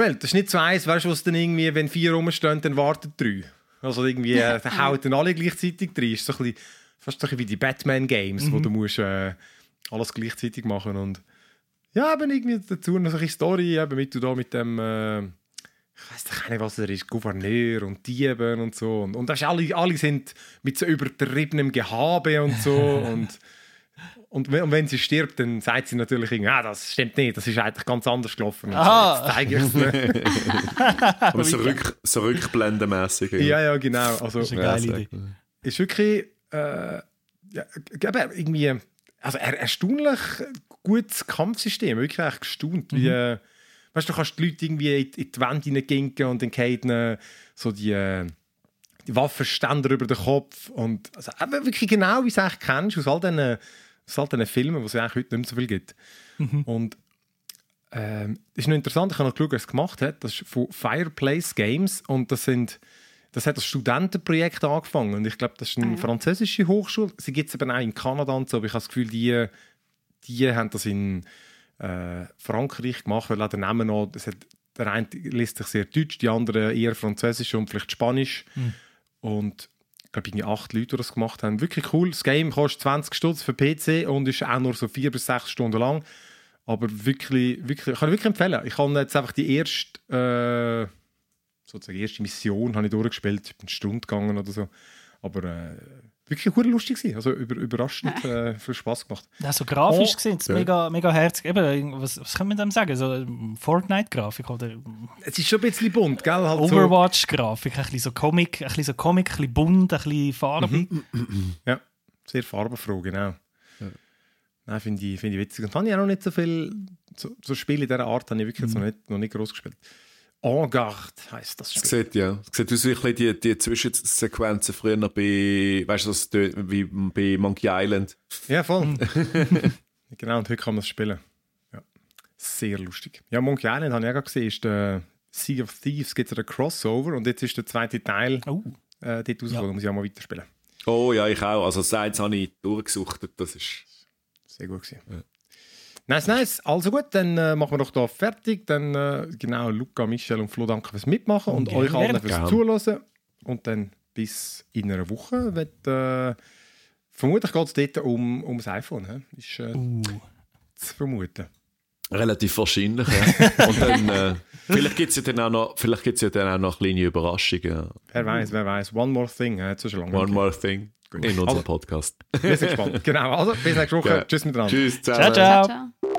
weil, das ist nicht so eins, weißt du, was dann irgendwie, wenn vier rumstehen, dann warten drei. Also irgendwie, äh, dann hauen dann alle gleichzeitig rein. Ist so ein bisschen, fast so ein bisschen wie die Batman-Games, wo du musst äh, alles gleichzeitig machen und ja, eben irgendwie dazu noch so eine Story, eben mit du da mit dem, äh, ich weiß doch nicht, was er ist, Gouverneur und Dieben und so. Und, und das ist alle, alle sind mit so übertriebenem Gehabe und so. [LAUGHS] und, und, wenn, und wenn sie stirbt, dann sagt sie natürlich, irgendwie, ah, das stimmt nicht, das ist eigentlich ganz anders gelaufen. So, Aha. jetzt zeige ich es nicht. [LAUGHS] Aber so, [LAUGHS] rück, so rückblendenmässig. ja, ja, genau. Also, Das ist eine Ja, geile sehr Idee. ist wirklich äh, ja, eben irgendwie also er, erstaunlich gutes Kampfsystem, wirklich echt gestaunt. Wie, äh, weißt du, du kannst die Leute irgendwie in, in die Wand hineinginken und dann fallen so die, äh, die Waffenständer über den Kopf und also, wirklich genau, wie du es kennst aus all diesen, aus all diesen Filmen, wo es eigentlich heute nicht mehr so viel gibt. Und ähm, das ist noch interessant, ich habe noch geschaut, wer es gemacht hat. Das ist von Fireplace Games und das sind das hat als Studentenprojekt angefangen und ich glaube, das ist eine Ah, ja. französische Hochschule. Sie gibt es eben auch in Kanada und so, aber ich habe das Gefühl, die, die haben das in äh, Frankreich gemacht, weil auch der Name noch, das hat, der eine liest sich sehr deutsch, die andere eher französisch und vielleicht Spanisch. Und ich glaube, irgendwie acht Leute, die das gemacht haben. Wirklich cool. Das Game kostet 20 Stutz für PC und ist auch nur so vier bis sechs Stunden lang. Aber wirklich, wirklich, ich kann wirklich empfehlen. Ich habe jetzt einfach die erste, äh, sozusagen erste Mission habe ich durchgespielt, eine Stunde gegangen oder so. Aber äh, wirklich gut lustig gewesen. Also über, überraschend äh, viel Spaß gemacht. Ja, so grafisch Oh, gesehen, es ja. mega, mega herzig. Eben, was, was kann man dem sagen? So ähm, Fortnite-Grafik oder Es ist schon ein bisschen bunt, gell? Halt so, Overwatch-Grafik, ein bisschen so Comic, ein bisschen so Comic, ein bisschen bunt, ein bisschen farbig. ja, sehr farbenfroh, genau. Nein, finde ich, finde ich witzig. Und habe ich auch noch nicht so viel, so, so Spiele in dieser Art habe ich wirklich jetzt noch nicht, noch nicht groß gespielt. En Garde heisst das Spiel. sieht, ja. Es sieht aus wie ein die, die Zwischensequenzen früher noch bei, weißt du, das wie bei Monkey Island. Ja, voll. [LAUGHS] [LAUGHS] genau, und heute kann man es spielen. Ja. Sehr lustig. Ja, Monkey Island habe ich auch gerade gesehen, ist der Sea of Thieves, gibt es einen Crossover und jetzt ist der zweite Teil Oh, äh, dort rausgekommen, muss ich auch mal weiterspielen. Oh ja, ich auch. Also das eins habe ich durchgesucht. Das ist... Sehr gut gewesen. Nice, nice. Also gut, dann äh, machen wir doch da fertig. Dann äh, genau, Luca, Michel und Flo, danke fürs Mitmachen und Gerne, euch allen fürs Gerne. Zuhören. Und dann bis in einer Woche. Wird, äh, vermutlich geht es dort um, um das iPhone. He? Ist äh, uh. zu vermuten. Relativ wahrscheinlich, ja. [LAUGHS] Und dann, äh, vielleicht gibt es ja dann auch noch, vielleicht gibt's ja dann auch noch kleine Überraschungen. Wer weiß, wer weiß. One more thing. Äh, so schon lange. One more thing in unserem Also- Podcast. Wir sind gespannt. [LAUGHS] genau. Also, bis nächste Woche. Ja. Tschüss miteinander. Tschüss, Ciao, zusammen. ciao. Ciao.